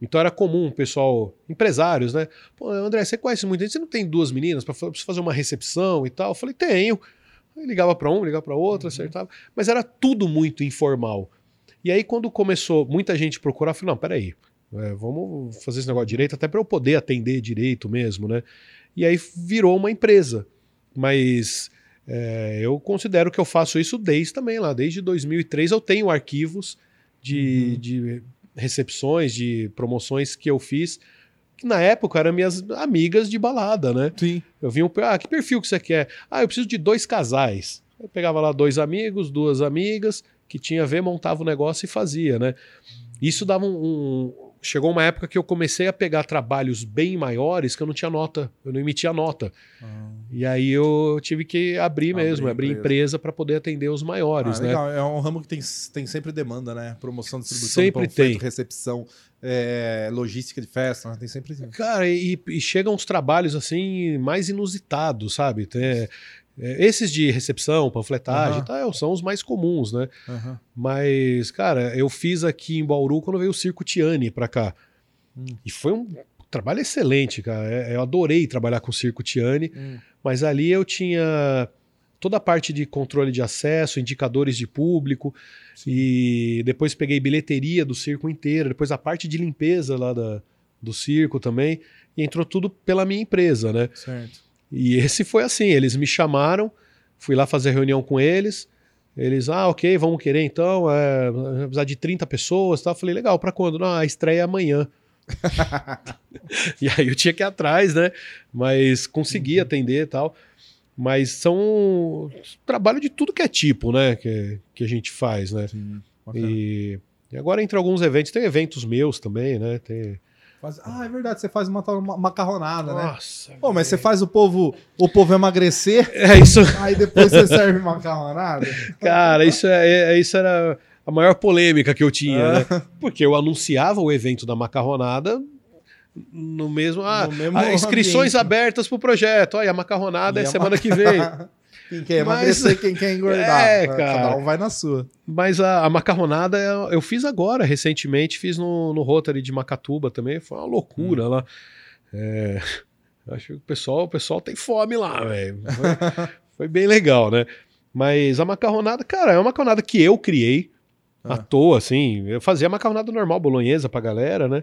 então era comum o pessoal, empresários, né? Pô, André, você conhece muita gente, você não tem duas meninas para fazer uma recepção e tal? Eu falei, tenho. Aí ligava para um, ligava para outro, acertava. Mas era tudo muito informal. E aí, quando começou muita gente procurar, eu falei, não, peraí, é, vamos fazer esse negócio direito, até para eu poder atender direito mesmo, né? E aí virou uma empresa. Mas é, eu considero que eu faço isso desde também lá, desde 2003 eu tenho arquivos de, de recepções, de promoções que eu fiz, que na época eram minhas amigas de balada, né? Sim. Eu vinha, um, ah, que perfil que você quer? Ah, eu preciso de dois casais. Eu pegava lá dois amigos, duas amigas, que tinha a ver, montava o negócio e fazia, né? Isso dava um, um- Chegou uma época que eu comecei a pegar trabalhos bem maiores que eu não tinha nota, eu não emitia nota. E aí eu tive que abrir Abrir mesmo, abrir empresa. para poder atender os maiores, Ah, né? legal. É um ramo que tem, tem sempre demanda, né? Promoção, distribuição, Sempre de panfleto, tem. recepção, é, logística de festa, né? Tem sempre. Cara, e, e chegam uns trabalhos assim mais inusitados, sabe? É, esses de recepção, panfletagem, e tal, são os mais comuns, né? Aham. Mas, cara, eu fiz aqui em Bauru quando veio o Circo Tiani pra cá. Hum. E foi um trabalho excelente, cara. É, Eu adorei trabalhar com o Circo Tiani, Hum. mas ali eu tinha toda a parte de controle de acesso, indicadores de público, e depois peguei bilheteria do circo inteiro, depois a parte de limpeza lá da, do circo também, e entrou tudo pela minha empresa, né? Certo. E esse foi assim, eles me chamaram, fui lá fazer reunião com eles, eles, ah, ok, vamos querer então, é, precisar de 30 pessoas, tá? Eu falei, legal, pra quando? Não, a estreia é amanhã. e aí eu tinha que ir atrás, né? Mas consegui atender e tal. Mas são trabalho de tudo que é tipo, né? Que, que a gente faz, né? Sim. E, e agora entre alguns eventos, tem eventos meus também, né? Tem... Faz- Ah, é verdade, você faz uma, uma macarronada, né? Nossa. Pô, mas você faz o povo, o povo emagrecer, É isso. aí depois você serve macarronada? Cara, isso, é, é- isso era a maior polêmica que eu tinha, né? Porque eu anunciava o evento da macarronada no mesmo. Ah, No mesmo ah, inscrições ambiente. abertas pro projeto. Olha, a macarronada E é a semana ma- que vem. Quem quer Mas- emagrecer, quem quer engordar. É, cara. Cada um vai na sua. Mas a, a macarronada eu, eu fiz agora, recentemente, fiz no, no Rotary de Macatuba também. Foi uma loucura lá. É, acho que o pessoal, o pessoal tem fome lá, velho. Foi, foi bem legal, né? Mas a macarronada, cara, é uma macarronada que eu criei à Ah. toa, assim. Eu fazia macarronada normal, bolonhesa pra galera, né?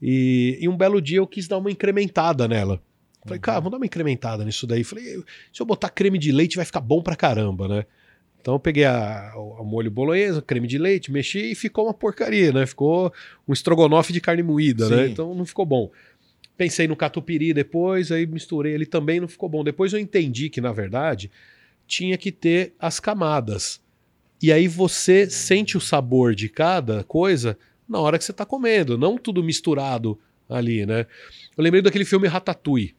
E, e um belo dia eu quis dar uma incrementada nela. Falei, cara, vamos dar uma incrementada nisso daí. Falei, se eu botar creme de leite vai ficar bom pra caramba, né? Então eu peguei a, o molho bolonhesa, creme de leite, mexi e ficou uma porcaria, né? Ficou um estrogonofe de carne moída, né? Sim. Então não ficou bom. Pensei no catupiry depois, aí misturei ele também, não ficou bom. Depois eu entendi que, na verdade, tinha que ter as camadas. E aí você sente o sabor de cada coisa na hora que você tá comendo, não tudo misturado ali, né? Eu lembrei daquele filme Ratatouille.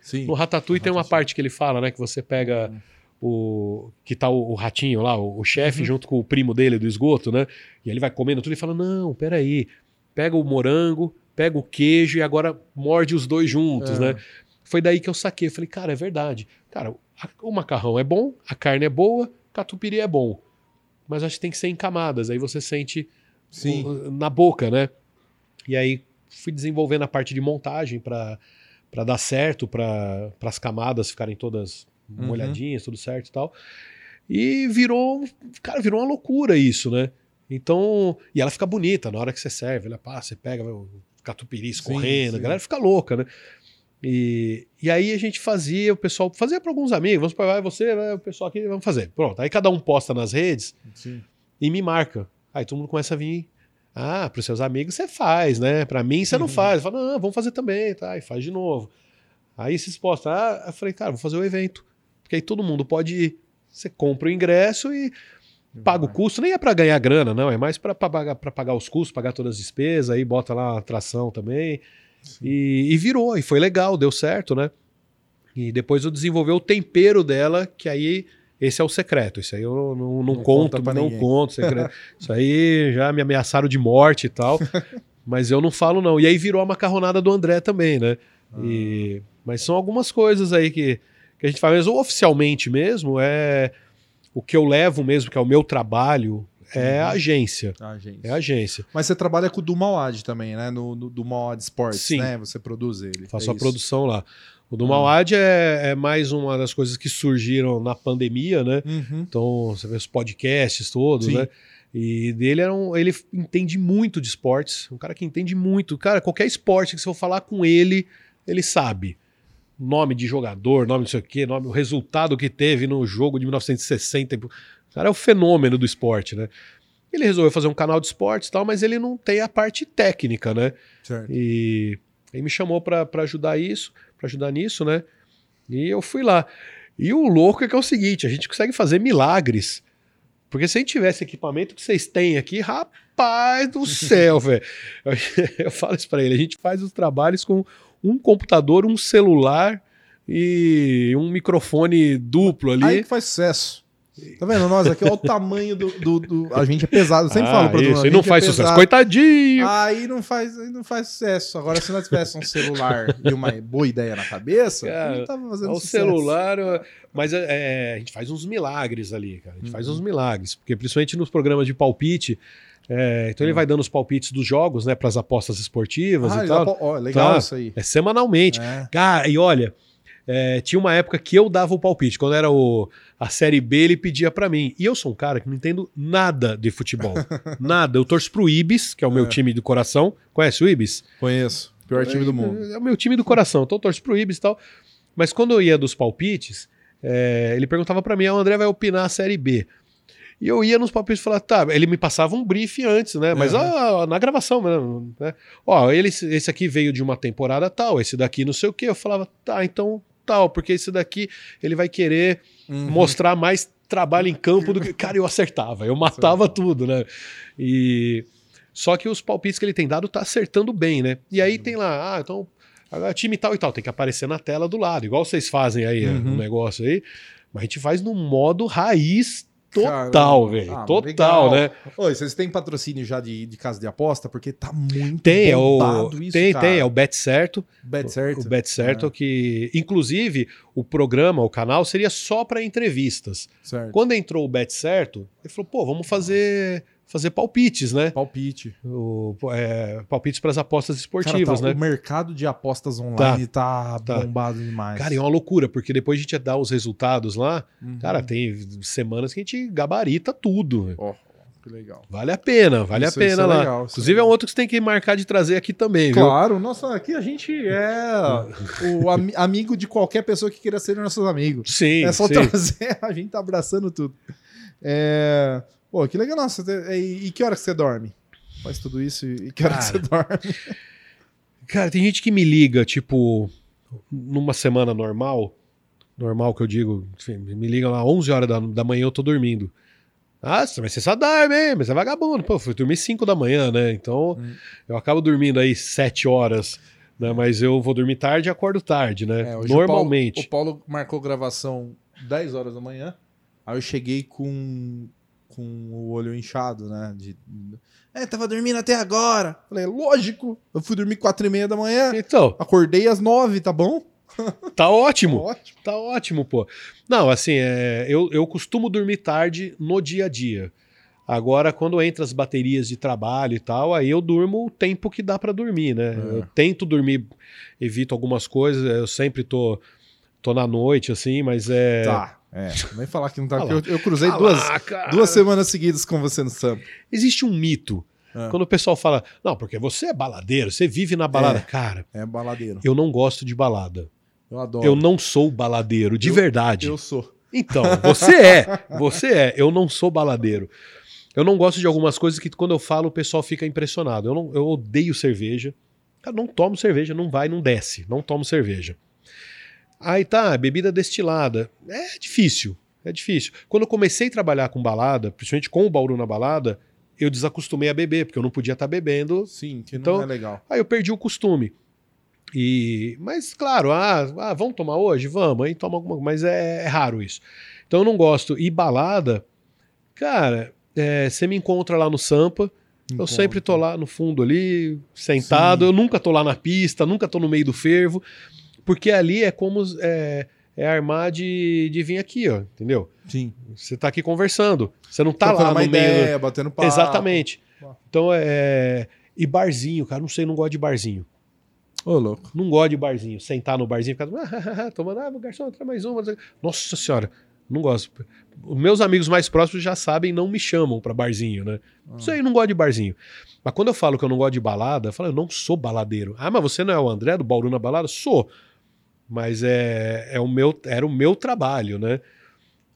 Sim. No Ratatouille tem uma parte que ele fala, né? Que você pega o. que tá o, o ratinho lá, o, o chefe, junto com o primo dele do esgoto, né? E ele vai comendo tudo e fala: Não, peraí. Pega o morango, pega o queijo e agora morde os dois juntos, É. né? Foi daí que eu saquei. Eu falei, cara, é verdade. Cara, a- o macarrão é bom, a carne é boa, catupiry é bom. Mas acho que tem que ser em camadas. Aí você sente Sim. o- na boca, né? E aí fui desenvolvendo a parte de montagem para para dar certo, para as camadas ficarem todas Uhum. molhadinhas, tudo certo e tal. E virou, cara, virou uma loucura isso, né? Então, e ela fica bonita na hora que você serve, ela passa, você pega vai, o catupiry escorrendo, sim. a galera fica louca, né? E, e aí a gente fazia, o pessoal fazia para alguns amigos, vamos para você, vai, o pessoal aqui, vamos fazer. Pronto, aí cada um posta nas redes Sim. e me marca. Aí todo mundo começa a vir. Ah, para os seus amigos você faz, né? Para mim você não faz. Fala, não, vamos fazer também, tá? E faz de novo. Aí se postam. Ah, eu falei, cara, vou fazer o evento. Porque aí todo mundo pode ir. Você compra o ingresso e paga o custo. Nem é para ganhar grana, não. É mais para pagar, pagar os custos, pagar todas as despesas. Aí bota lá a atração também. E, e virou. E foi legal, deu certo, né? E depois eu desenvolvi o tempero dela, que aí esse é o secreto. Isso aí eu não, não, Não conto, não ninguém. conto. Secreto. Isso aí já me ameaçaram de morte e tal. mas eu não falo, não. E aí virou a macarronada do André também, né? E, mas são algumas coisas aí que, que a gente faz. Mas oficialmente mesmo é o que eu levo mesmo, que é o meu trabalho, é a agência. Ah, gente. É a agência. Mas você trabalha com o do Mauad também, né? No, no do Mauad Sports, Sim. né? Você produz ele. Faço é a isso. produção lá. O do. Mauad é, é mais uma das coisas que surgiram na pandemia, né? Uhum. Então, você vê os podcasts todos, Sim. né? E dele era um, ele entende muito de esportes, um cara que entende muito. Cara, qualquer esporte que você for falar com ele, ele sabe. Nome de jogador, nome não sei o quê, nome, o resultado que teve no jogo de 1960. O cara é o fenômeno do esporte, né? Ele resolveu fazer um canal de esportes e tal, mas ele não tem a parte técnica, né? Certo. E ele me chamou pra ajudar isso, para ajudar nisso, né? E eu fui lá. E o louco é que é o seguinte, a gente consegue fazer milagres. Porque se a gente tivesse equipamento que vocês têm aqui, rapaz do céu, velho. Eu, falo isso pra ele, a gente faz os trabalhos com um computador, um celular e um microfone duplo ali. Aí que faz sucesso. Tá vendo? Nós aqui, olha o tamanho do, do, do- A gente é pesado. Eu sempre Ah, falo pra isso, e não faz é sucesso. pesado. Coitadinho! Aí não faz, aí não faz sucesso. Agora, se nós tivéssemos um celular e uma boa ideia na cabeça, Cara, gente tava fazendo o sucesso. celular, eu- mas é, é, a gente faz uns milagres ali, cara. A gente Uhum. faz uns milagres, porque principalmente nos programas de palpite, é, então ele vai dando os palpites dos jogos, né, para as apostas esportivas Ah, e tal. ó, legal Claro. isso aí. É semanalmente. É. Cara, e olha, é, tinha uma época que eu dava o palpite. Quando era o, a Série B, ele pedia pra mim. E eu sou um cara que não entendo nada de futebol. nada. Eu torço pro Ibis, que é o meu time do coração. Conhece o Ibis? Conheço. Pior time do mundo. É o meu time do coração. Então eu torço pro Ibis e tal. Mas quando eu ia dos palpites, é, ele perguntava pra mim, ah, o André vai opinar a Série B. E eu ia nos palpites e falava, tá, ele me passava um brief antes, né? Mas Uhum. ah, na gravação mesmo, né? Ó, ele, esse aqui veio de uma temporada tal, esse daqui não sei o quê. Eu falava, tá, então tal, porque esse daqui ele vai querer Uhum. mostrar mais trabalho em campo do que. Cara, eu acertava, eu matava tudo, né? E. Só que os palpites que ele tem dado tá acertando bem, né? E aí tem lá, ah, então, agora time tal e tal, tem que aparecer na tela do lado, igual vocês fazem aí Uhum. no negócio aí. Mas a gente faz no modo raiz total, velho. Ah, total, legal. né? Oi, vocês têm patrocínio já de, de casa de aposta? Porque tá muito Tem, é o, isso, tem, cara. tem, é o Bet Certo. Bet certo. O Bet Certo, É. que, inclusive, o programa, o canal, seria só para entrevistas. Certo. Quando entrou o Bet Certo, ele falou, pô, vamos fazer, fazer palpites, né? Palpite. O, é, palpites para as apostas Cara, esportivas, tá- né? O mercado de apostas online tá, tá. bombado demais. Cara, é uma loucura, porque depois a gente dar os resultados lá. Uhum. Cara, tem semanas que a gente gabarita tudo. Ó, que legal. Vale a pena, vale Isso- a pena é lá. legal, isso Inclusive é é um outro que você tem que marcar de trazer aqui também, viu? Claro, nossa, aqui a gente é o ami- amigo de qualquer pessoa que queira ser nossos amigos. Sim, é só sim. trazer, a gente tá abraçando tudo. É... Pô, que legal, nossa. E, e que hora que você dorme? Faz tudo isso e que hora que você dorme? Cara, tem gente que me liga, tipo, numa semana normal, normal que eu digo, enfim, me liga lá 11 horas da, da manhã eu tô dormindo. Ah, mas você só dorme, hein? Mas é vagabundo. Pô, fui dormir 5 da manhã, né? Então Hum. eu acabo dormindo aí 7 horas, né? Mas eu vou dormir tarde e acordo tarde, né? É, Normalmente. O Paulo, o Paulo marcou gravação 10 horas da manhã. Aí eu cheguei com, com o olho inchado, né? De, é, tava dormindo até agora. Falei, lógico. Eu fui dormir 4 e meia da manhã. Então, Acordei às 9, tá bom? tá ótimo. Ótimo. Tá ótimo, pô. Não, assim, é, eu, eu costumo dormir tarde no dia a dia. Agora, quando entra as baterias de trabalho e tal, aí eu durmo o tempo que dá pra dormir, né? É. Eu tento dormir, evito algumas coisas, eu sempre tô, tô na noite, assim, mas é. Tá. É, nem falar que não tá. Eu, eu cruzei duas, cara. duas semanas seguidas com você no Sampa. Existe um mito. É. Quando o pessoal fala, não, porque você é baladeiro, você vive na balada. É. Cara, É baladeiro. eu não gosto de balada. Eu adoro. Eu não sou baladeiro, de Eu- verdade. Eu sou. Então, você é. Você é. Eu não sou baladeiro. Eu não gosto de algumas coisas que quando eu falo o pessoal fica impressionado. Eu, não, eu odeio cerveja. Cara, não tomo cerveja, não vai, não desce. Não tomo cerveja. Aí tá, bebida destilada. É difícil. É difícil. Quando eu comecei a trabalhar com balada, principalmente com o Bauru na balada, eu desacostumei a beber, porque eu não podia estar bebendo. Sim, que Então- não é legal. Aí eu perdi o costume. E, mas claro, ah, ah, vamos tomar hoje? Vamos, aí toma alguma mas é, é raro isso. Então eu não gosto. E balada, cara, é, você me encontra lá no Sampa, eu sempre tô lá no fundo ali, sentado, eu nunca tô lá na pista, nunca tô no meio do fervo, porque ali é como é, é armar de, de vir aqui, ó, entendeu? Sim. Você tá aqui conversando, você não tá Trocando lá no meio... do- ideia, batendo papo. Exatamente. Então é... E barzinho, cara, não sei, não gosto de barzinho. Ô, louco. Não gosto de barzinho. Sentar no barzinho e ficar ah, tomando, ah, garçom, traz mais uma. Nossa senhora, não gosto. Os meus amigos mais próximos já sabem, não me chamam pra barzinho, né? Ah. Não sei, não gosto de barzinho. Mas quando eu falo que eu não gosto de balada, eu falo, eu não sou baladeiro. Ah, mas você não é o André do Bauru na balada? Sou. Mas é, é o meu, era o meu trabalho, né?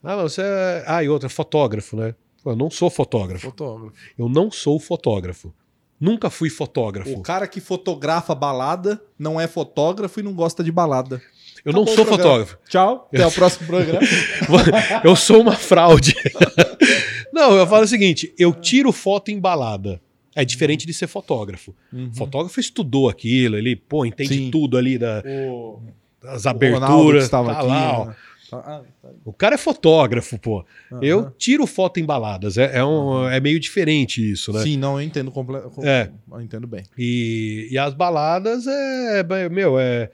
Ah, mas você é... Ah, e outra, fotógrafo, né? Eu não sou fotógrafo. Fotógrafo. Eu não sou fotógrafo. Nunca fui fotógrafo. O cara que fotografa balada não é fotógrafo e não gosta de balada. Eu Acabou não sou fotógrafo. Tchau, até o próximo programa. Eu sou uma fraude. Não, eu falo o seguinte: eu tiro foto em balada. É diferente de ser fotógrafo. Fotógrafo estudou aquilo, ele, pô, entende Sim. tudo ali da- O, que aberturas. estava tá aqui. lá, né? Tá- ah, tá. O cara é fotógrafo, pô. Aham. Eu tiro foto em baladas. É, é um- é meio diferente isso, né? Sim, não, eu entendo comple... com- É. Eu entendo bem. E, e as baladas é. Meu, é.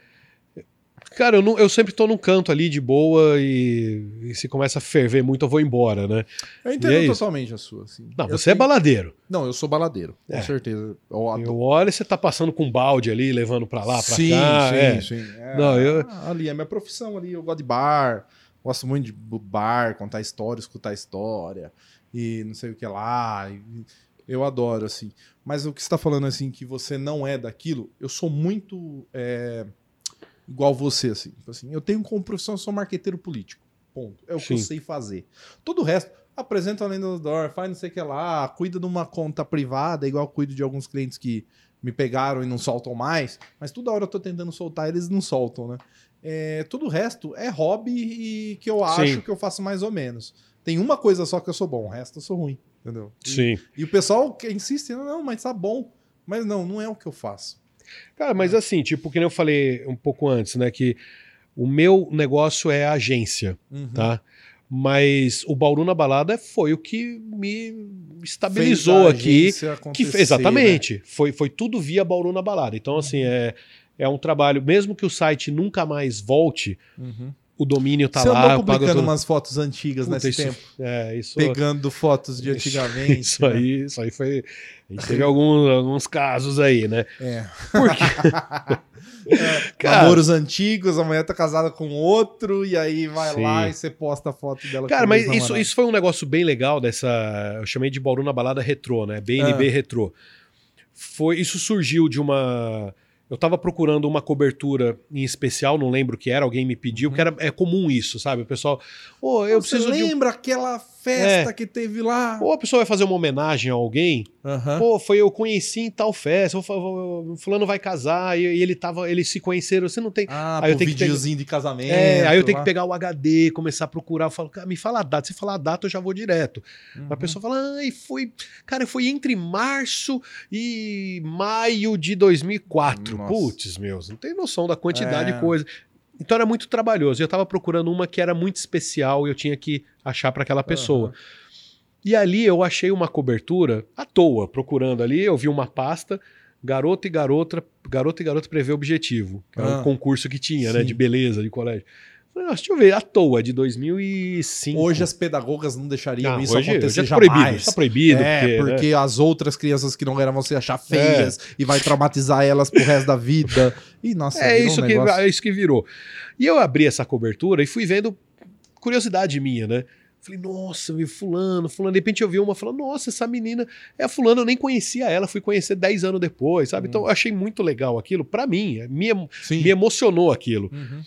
Cara, eu, não- eu sempre tô num canto ali de boa e, e se começa a ferver muito, eu vou embora, né? Eu entendo é isso. totalmente a sua. Assim. Não, Eu você é tenho- baladeiro. Não, eu sou baladeiro, com É. certeza. Eu. Eu olho e você tá passando com um balde ali, levando pra lá, pra sim, cá. sim, é. sim. É, Não, eu- Ali é minha profissão ali. Eu gosto de bar. Gosto muito de bar, contar história, escutar história. E não sei o que lá. e- eu adoro, assim. Mas o que você tá falando, assim, que você não é daquilo, eu sou muito é, igual você, assim. Tipo assim. Eu tenho como profissão, eu sou marqueteiro político. Ponto. É o que eu Sim. sei fazer. Todo o resto, apresenta além do outdoor, faz não sei o que lá, cuida de uma conta privada, igual eu cuido de alguns clientes que me pegaram e não soltam mais, mas toda hora eu tô tentando soltar, eles não soltam, né? É, tudo o resto é hobby e que eu acho Sim. que eu faço mais ou menos. Tem uma coisa só que eu sou bom, o resto eu sou ruim, entendeu? E- Sim. E o pessoal que insiste, não, mas tá bom. Mas não, não é o que eu faço. Cara, mas assim, tipo, que nem eu falei um pouco antes, né? Que o meu negócio é a agência, Uhum. tá? Mas o Bauru na Balada foi o que me estabilizou aqui. Que, acontecer, exatamente. Foi, foi tudo via Bauru na Balada. Então, assim, Uhum. é, é um trabalho, mesmo que o site nunca mais volte, Uhum. O domínio tá Você lá. andou publicando tudo. umas fotos antigas Puta, nesse isso- tempo, É, isso. pegando fotos de antigamente. Isso né? aí, isso aí foi. A gente teve alguns, alguns casos aí, né? É. Quê? Cara, Namoros antigos, a mulher tá casada com outro, e aí vai Sim. lá e você posta a foto dela Cara, mas isso, isso foi um negócio bem legal dessa. Eu chamei de Bauru na balada retrô, né? BNB Ah. retrô. Foi, isso surgiu de uma. Eu tava procurando uma cobertura em especial, não lembro o que era, alguém me pediu, porque era, é comum isso, sabe? O pessoal, ô, eu Uhum. Você preciso de. um- lembra aquela festa É. que teve lá? Ou a pessoa vai fazer uma homenagem a alguém, Aham. Pô, foi eu conheci em tal festa, o fulano vai casar e, ele tava, eles se conheceram, você não tem. Ah, Aí eu tenho que pegar- videozinho de casamento. É, aí eu tenho lá. que pegar o HD, começar a procurar, eu falo, cara, me fala a data, se falar a data eu já vou direto. Uhum. A pessoa fala, ai, foi, cara, foi entre março e maio de 2004. Nossa. Putz, meus, não tem noção da quantidade É. de coisa. Então era muito trabalhoso. Eu tava procurando uma que era muito especial e eu tinha que achar para aquela pessoa. Aham. E ali eu achei uma cobertura à toa, procurando ali, eu vi uma pasta, garota e garota, garota e garota prevê objetivo, que era Ah. um concurso que tinha, né, Sim. de beleza, de colégio. Falei, nossa, deixa eu ver, à toa, de 2005. Hoje as pedagogas não deixariam Não, isso hoje, acontecer hoje é jamais. proibido, tá proibido, É, porque, né? porque as outras crianças que não eram vão se achar feias e vai traumatizar elas pro resto da vida. E nossa, É virou um isso, que, é isso que virou. E eu abri essa cobertura e fui vendo curiosidade minha, né? Falei, nossa, vi fulano, fulano. De repente eu vi uma falando, nossa, essa menina é a fulana, eu nem conhecia ela, fui conhecer 10 anos depois, sabe? Então eu achei muito legal aquilo, pra mim, me, Hum. Sim. me emocionou aquilo. Uhum.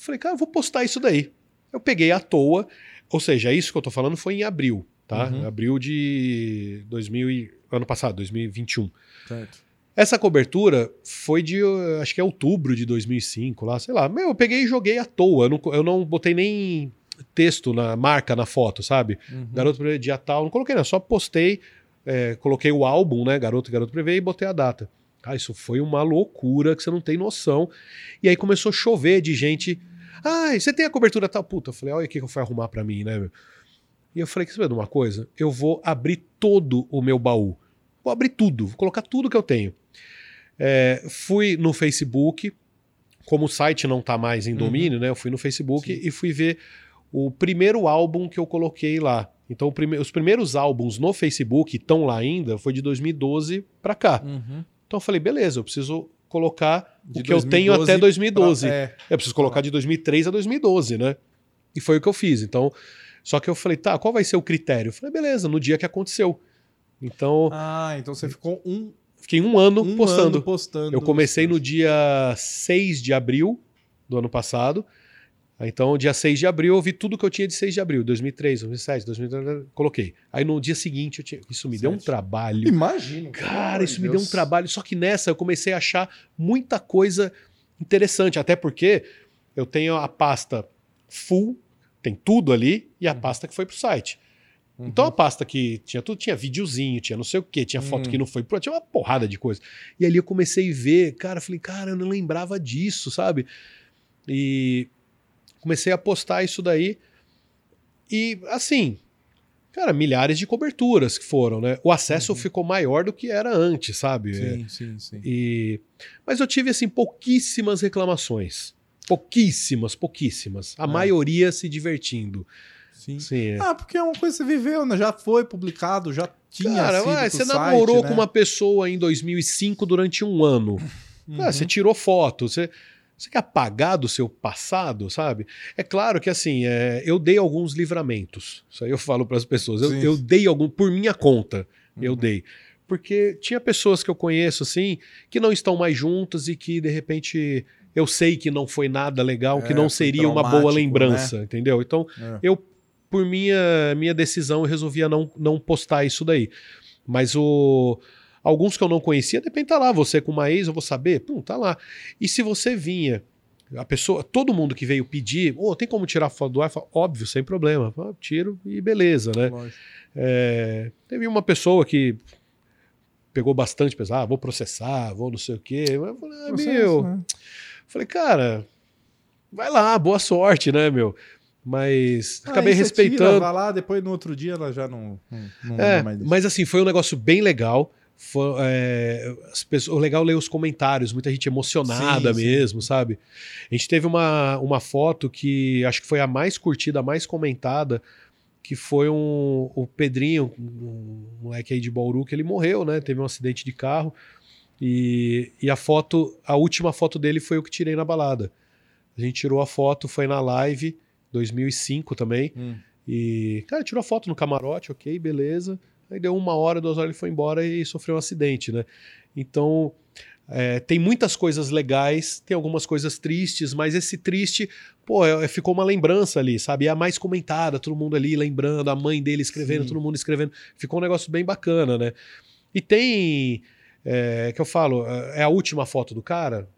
Falei, cara, eu vou postar isso daí. Eu peguei à toa, ou seja, isso que eu tô falando foi em abril, tá? Uhum. Abril de 2000 e, ano passado, 2021. Certo. Essa cobertura foi de, acho que é outubro de 2005, lá, sei lá. Meu, eu peguei e joguei à toa. Eu não, eu não botei nem texto na marca na foto, sabe? Uhum. Garoto Prevê dia tal, não coloquei, não. Só postei, é, coloquei o álbum, né? Garoto e Garoto Prevê e botei a data. Ah, isso foi uma loucura que você não tem noção. E aí começou a chover de gente. Ah, você tem a cobertura tal? Puta, eu falei, olha o que eu fui arrumar pra mim, né? meu? E eu falei, quer saber de uma coisa? Eu vou abrir todo o meu baú. Vou abrir tudo, vou colocar tudo que eu tenho. É, fui no Facebook, como o site não tá mais em domínio, né? Eu fui no Facebook e fui ver o primeiro álbum que eu coloquei lá. Então, prime- os primeiros álbuns no Facebook estão lá ainda, foi de 2012 pra cá. Uhum. Então eu falei, beleza, eu preciso colocar De o que eu tenho 2012 até 2012. pra- é. Eu preciso colocar de 2003 a 2012, né? E foi o que eu fiz. Então, só que eu falei, tá, qual vai ser o critério? Eu falei, beleza, no dia que aconteceu. Então, Ah, então você ficou um, fiquei um ano um postando. ano postando. Eu comecei no dia 6 de abril do ano passado. Então, dia 6 de abril, eu vi tudo que eu tinha de 6 de abril, 2003, 2007, 2003, coloquei. Aí no dia seguinte, eu tinha... isso me deu um Sete. trabalho. Imagino. Cara, isso me deu um trabalho. Só que nessa eu comecei a achar muita coisa interessante. Até porque eu tenho a pasta full, tem tudo ali, e a pasta que foi pro site. Então a pasta que tinha tudo, tinha videozinho, tinha não sei o que, tinha foto Hum. que não foi pro, tinha uma porrada de coisa. E ali eu comecei a ver, cara, eu falei, cara, eu não lembrava disso, sabe? E comecei a postar isso daí. E assim, cara, milhares de coberturas que foram, né? O acesso ficou maior do que era antes, sabe? É, Sim, sim, sim. e... Mas eu tive, assim, pouquíssimas reclamações. Pouquíssimas, pouquíssimas. A É. maioria se divertindo. sim. Sim, é. Ah, porque é uma coisa que você viveu, né? Já foi publicado, já tinha Cara, ué, você site, namorou né? com uma pessoa em 2005 durante um ano. Uhum. Ah, você tirou foto, você, você quer apagar do seu passado, sabe? É claro que assim, é, eu dei alguns livramentos. Isso aí eu falo para as pessoas. Eu, eu dei algum por minha conta. Eu Uhum. dei. Porque tinha pessoas que eu conheço assim que não estão mais juntas e que de repente eu sei que não foi nada legal, que É, não foi seria uma boa traumático, lembrança, entendeu? Então É. eu por minha, minha decisão, eu resolvia não, não postar isso daí. Mas o. Alguns que eu não conhecia, depende tá lá. Você com uma ex, eu vou saber? Pum, tá lá. E se você vinha, a pessoa, todo mundo que veio pedir, oh, tem como tirar foto do iPhone? Óbvio, sem problema. Eu tiro e beleza, né? É, teve uma pessoa que pegou bastante pesado, ah, vou processar, vou não sei o quê. Eu falei, ah, meu. Né? Falei, cara, vai lá, boa sorte, né, meu? Mas ah, acabei respeitando. Tira, vai lá, depois no outro dia ela já não. não, não é, mas assim, foi um negócio bem legal. Foi, é, as pessoas, o legal é ler os comentários, muita gente emocionada sim, mesmo, sim. sabe? A gente teve uma, uma foto que acho que foi a mais curtida, a mais comentada, que foi um, o Pedrinho, um moleque aí de Bauru, que ele morreu, né? Teve um acidente de carro. E, e a foto, a última foto dele foi o que tirei na balada. A gente tirou a foto, foi na live, 2005 também. Hum. E, cara, tirou a foto no camarote, ok, beleza. Aí deu uma hora, duas horas, ele foi embora e sofreu um acidente, né? Então, é, tem muitas coisas legais, tem algumas coisas tristes, mas esse triste, pô, é, é ficou uma lembrança ali, sabe? É a mais comentada, todo mundo ali lembrando, a mãe dele escrevendo, Sim. todo mundo escrevendo. Ficou um negócio bem bacana, né? E tem, é, que eu falo, é, é a última foto do cara,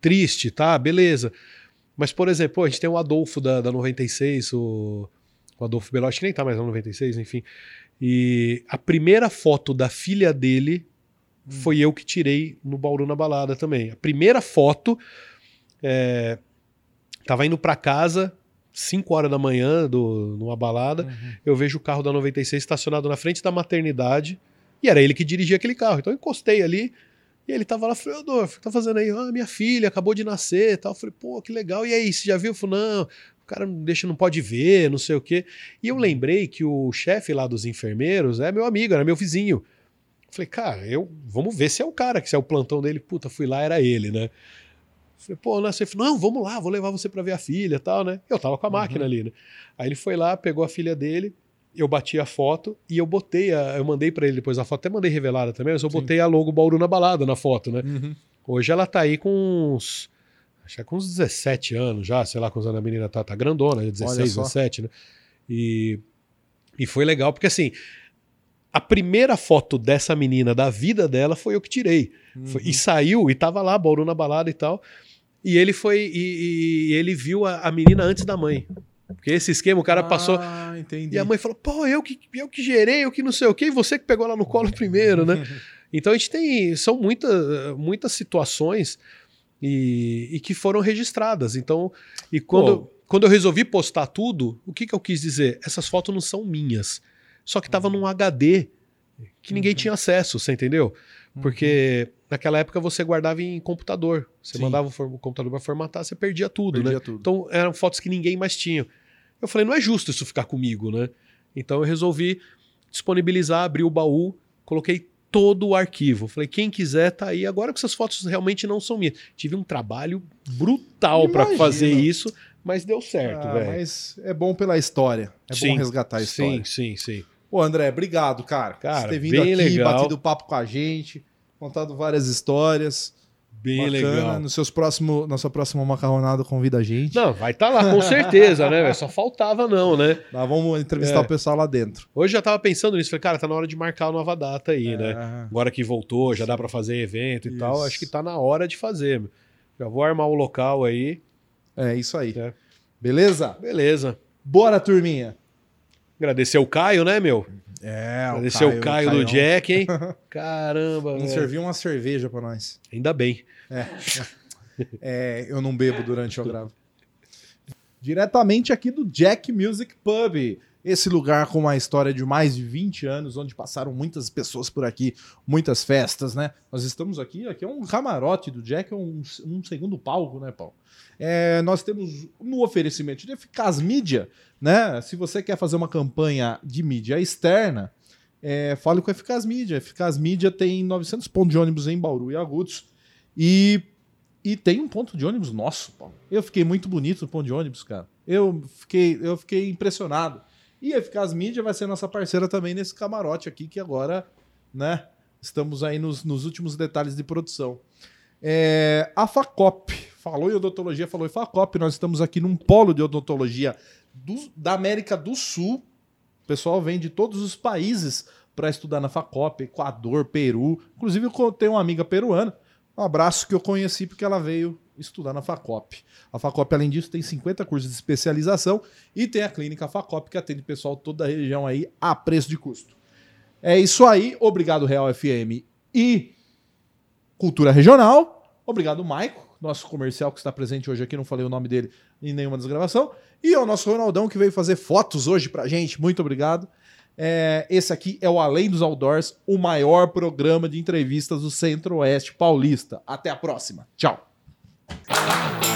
triste, tá? Beleza. Mas, por exemplo, pô, a gente tem o Adolfo da, da 96, o, o Adolfo Belotti, que nem tá mais na 96, enfim. E a primeira foto da filha dele hum. foi eu que tirei no Bauru na balada também. A primeira foto, é, tava indo para casa, 5 horas da manhã, do, numa balada, uhum. eu vejo o carro da 96 estacionado na frente da maternidade, e era ele que dirigia aquele carro. Então eu encostei ali, e ele tava lá, falei, Adolfo, o que tá fazendo aí? Ah, minha filha acabou de nascer e tal. Eu falei, pô, que legal. E aí, você já viu? Eu falei, não, cara deixa, não pode ver, não sei o quê. E eu lembrei que o chefe lá dos enfermeiros é meu amigo, era meu vizinho. Falei, cara, eu vamos ver se é o cara, que se é o plantão dele, puta, fui lá, era ele, né? Falei, pô, né? Você falou, não, vamos lá, vou levar você para ver a filha e tal, né? Eu tava com a máquina uhum. ali, né? Aí ele foi lá, pegou a filha dele, eu bati a foto e eu botei, a, eu mandei para ele depois a foto, até mandei revelada também, mas eu Sim. botei a logo Bauru na balada na foto, né? Uhum. Hoje ela tá aí com uns acho que é com uns 17 anos já, sei lá quando a menina tá, tá grandona, 16, 17, né? E, e foi legal, porque assim, a primeira foto dessa menina, da vida dela, foi eu que tirei. Uhum. Foi, e saiu, e tava lá, Bauru na balada e tal. E ele foi, e, e ele viu a, a, menina antes da mãe. Porque esse esquema, o cara ah, passou. Entendi. E a mãe falou: pô, eu que, eu que gerei, eu que não sei o quê, e você que pegou lá no colo primeiro, né? então a gente tem. São muita, muitas situações e, e que foram registradas. Então, e quando, quando eu resolvi postar tudo, o que, que eu quis dizer? Essas fotos não são minhas. Só que estava uhum. num HD que ninguém uhum. tinha acesso, você entendeu? Porque uhum. naquela época você guardava em computador. Você Sim. mandava o computador para formatar, você perdia tudo, perdia né? Tudo. Então eram fotos que ninguém mais tinha. Eu falei, não é justo isso ficar comigo, né? Então eu resolvi disponibilizar, abrir o baú, coloquei todo o arquivo. Falei, quem quiser tá aí. Agora que essas fotos realmente não são minhas. Tive um trabalho brutal para fazer isso, mas deu certo, ah, velho. Mas é bom pela história. É sim, bom resgatar a história. Sim, sim, sim. Ô, André, obrigado, cara. Cara, Você ter vindo aqui, legal. batido papo com a gente, contado várias histórias. Bem Bacana. legal. No seus próximo, na sua próxima macarronada, convida a gente. Não, vai estar tá lá, com certeza, né? Só faltava não, né? Nós vamos entrevistar é. o pessoal lá dentro. Hoje já tava pensando nisso. Falei, cara, tá na hora de marcar a nova data aí, né? é. né? Agora que voltou, já dá para fazer evento e isso. tal. Acho que tá na hora de fazer. Já vou armar o local aí. É, isso aí. É. Beleza? Beleza. Bora, turminha. Agradecer o Caio, né, meu? É, Agradecer o Caio, o Caio do Jack, hein? Caramba, Não serviu uma cerveja para nós. Ainda bem. É. é. Eu não bebo durante o gravo. Diretamente aqui do Jack Music Pub. Esse lugar com uma história de mais de 20 anos, onde passaram muitas pessoas por aqui, muitas festas, né? Nós estamos aqui, aqui é um camarote do Jack, é um, um segundo palco, né, Paulo? É, nós temos no oferecimento de Eficaz Mídia, né? Se você quer fazer uma campanha de mídia externa, é, fale com a Eficaz Mídia. Eficaz Mídia tem 900 pontos de ônibus em Bauru e Agudos e, e tem um ponto de ônibus nosso, Paulo. Eu fiquei muito bonito no ponto de ônibus, cara. Eu fiquei, eu fiquei impressionado. E Eficaz Mídia vai ser nossa parceira também nesse camarote aqui, que agora, né, estamos aí nos, nos últimos detalhes de produção. É, a Facop. Falou em odontologia, falou em FACOP. Nós estamos aqui num polo de odontologia do- da América do Sul. O pessoal vem de todos os países para estudar na FACOP, Equador, Peru. Inclusive, eu tenho uma amiga peruana. Um abraço que eu conheci porque ela veio estudar na FACOP. A FACOP, além disso, tem 50 cursos de especialização e tem a clínica FACOP, que atende pessoal toda a região aí a preço de custo. É isso aí. Obrigado, Real FM e Cultura Regional. Obrigado, Maico, nosso comercial que está presente hoje aqui. Não falei o nome dele em nenhuma das gravações. E ao nosso Ronaldão que veio fazer fotos hoje pra gente. Muito obrigado. É, esse aqui é o Além dos Outdoors, o maior programa de entrevistas do Centro-Oeste Paulista. Até a próxima. Tchau. Thank you.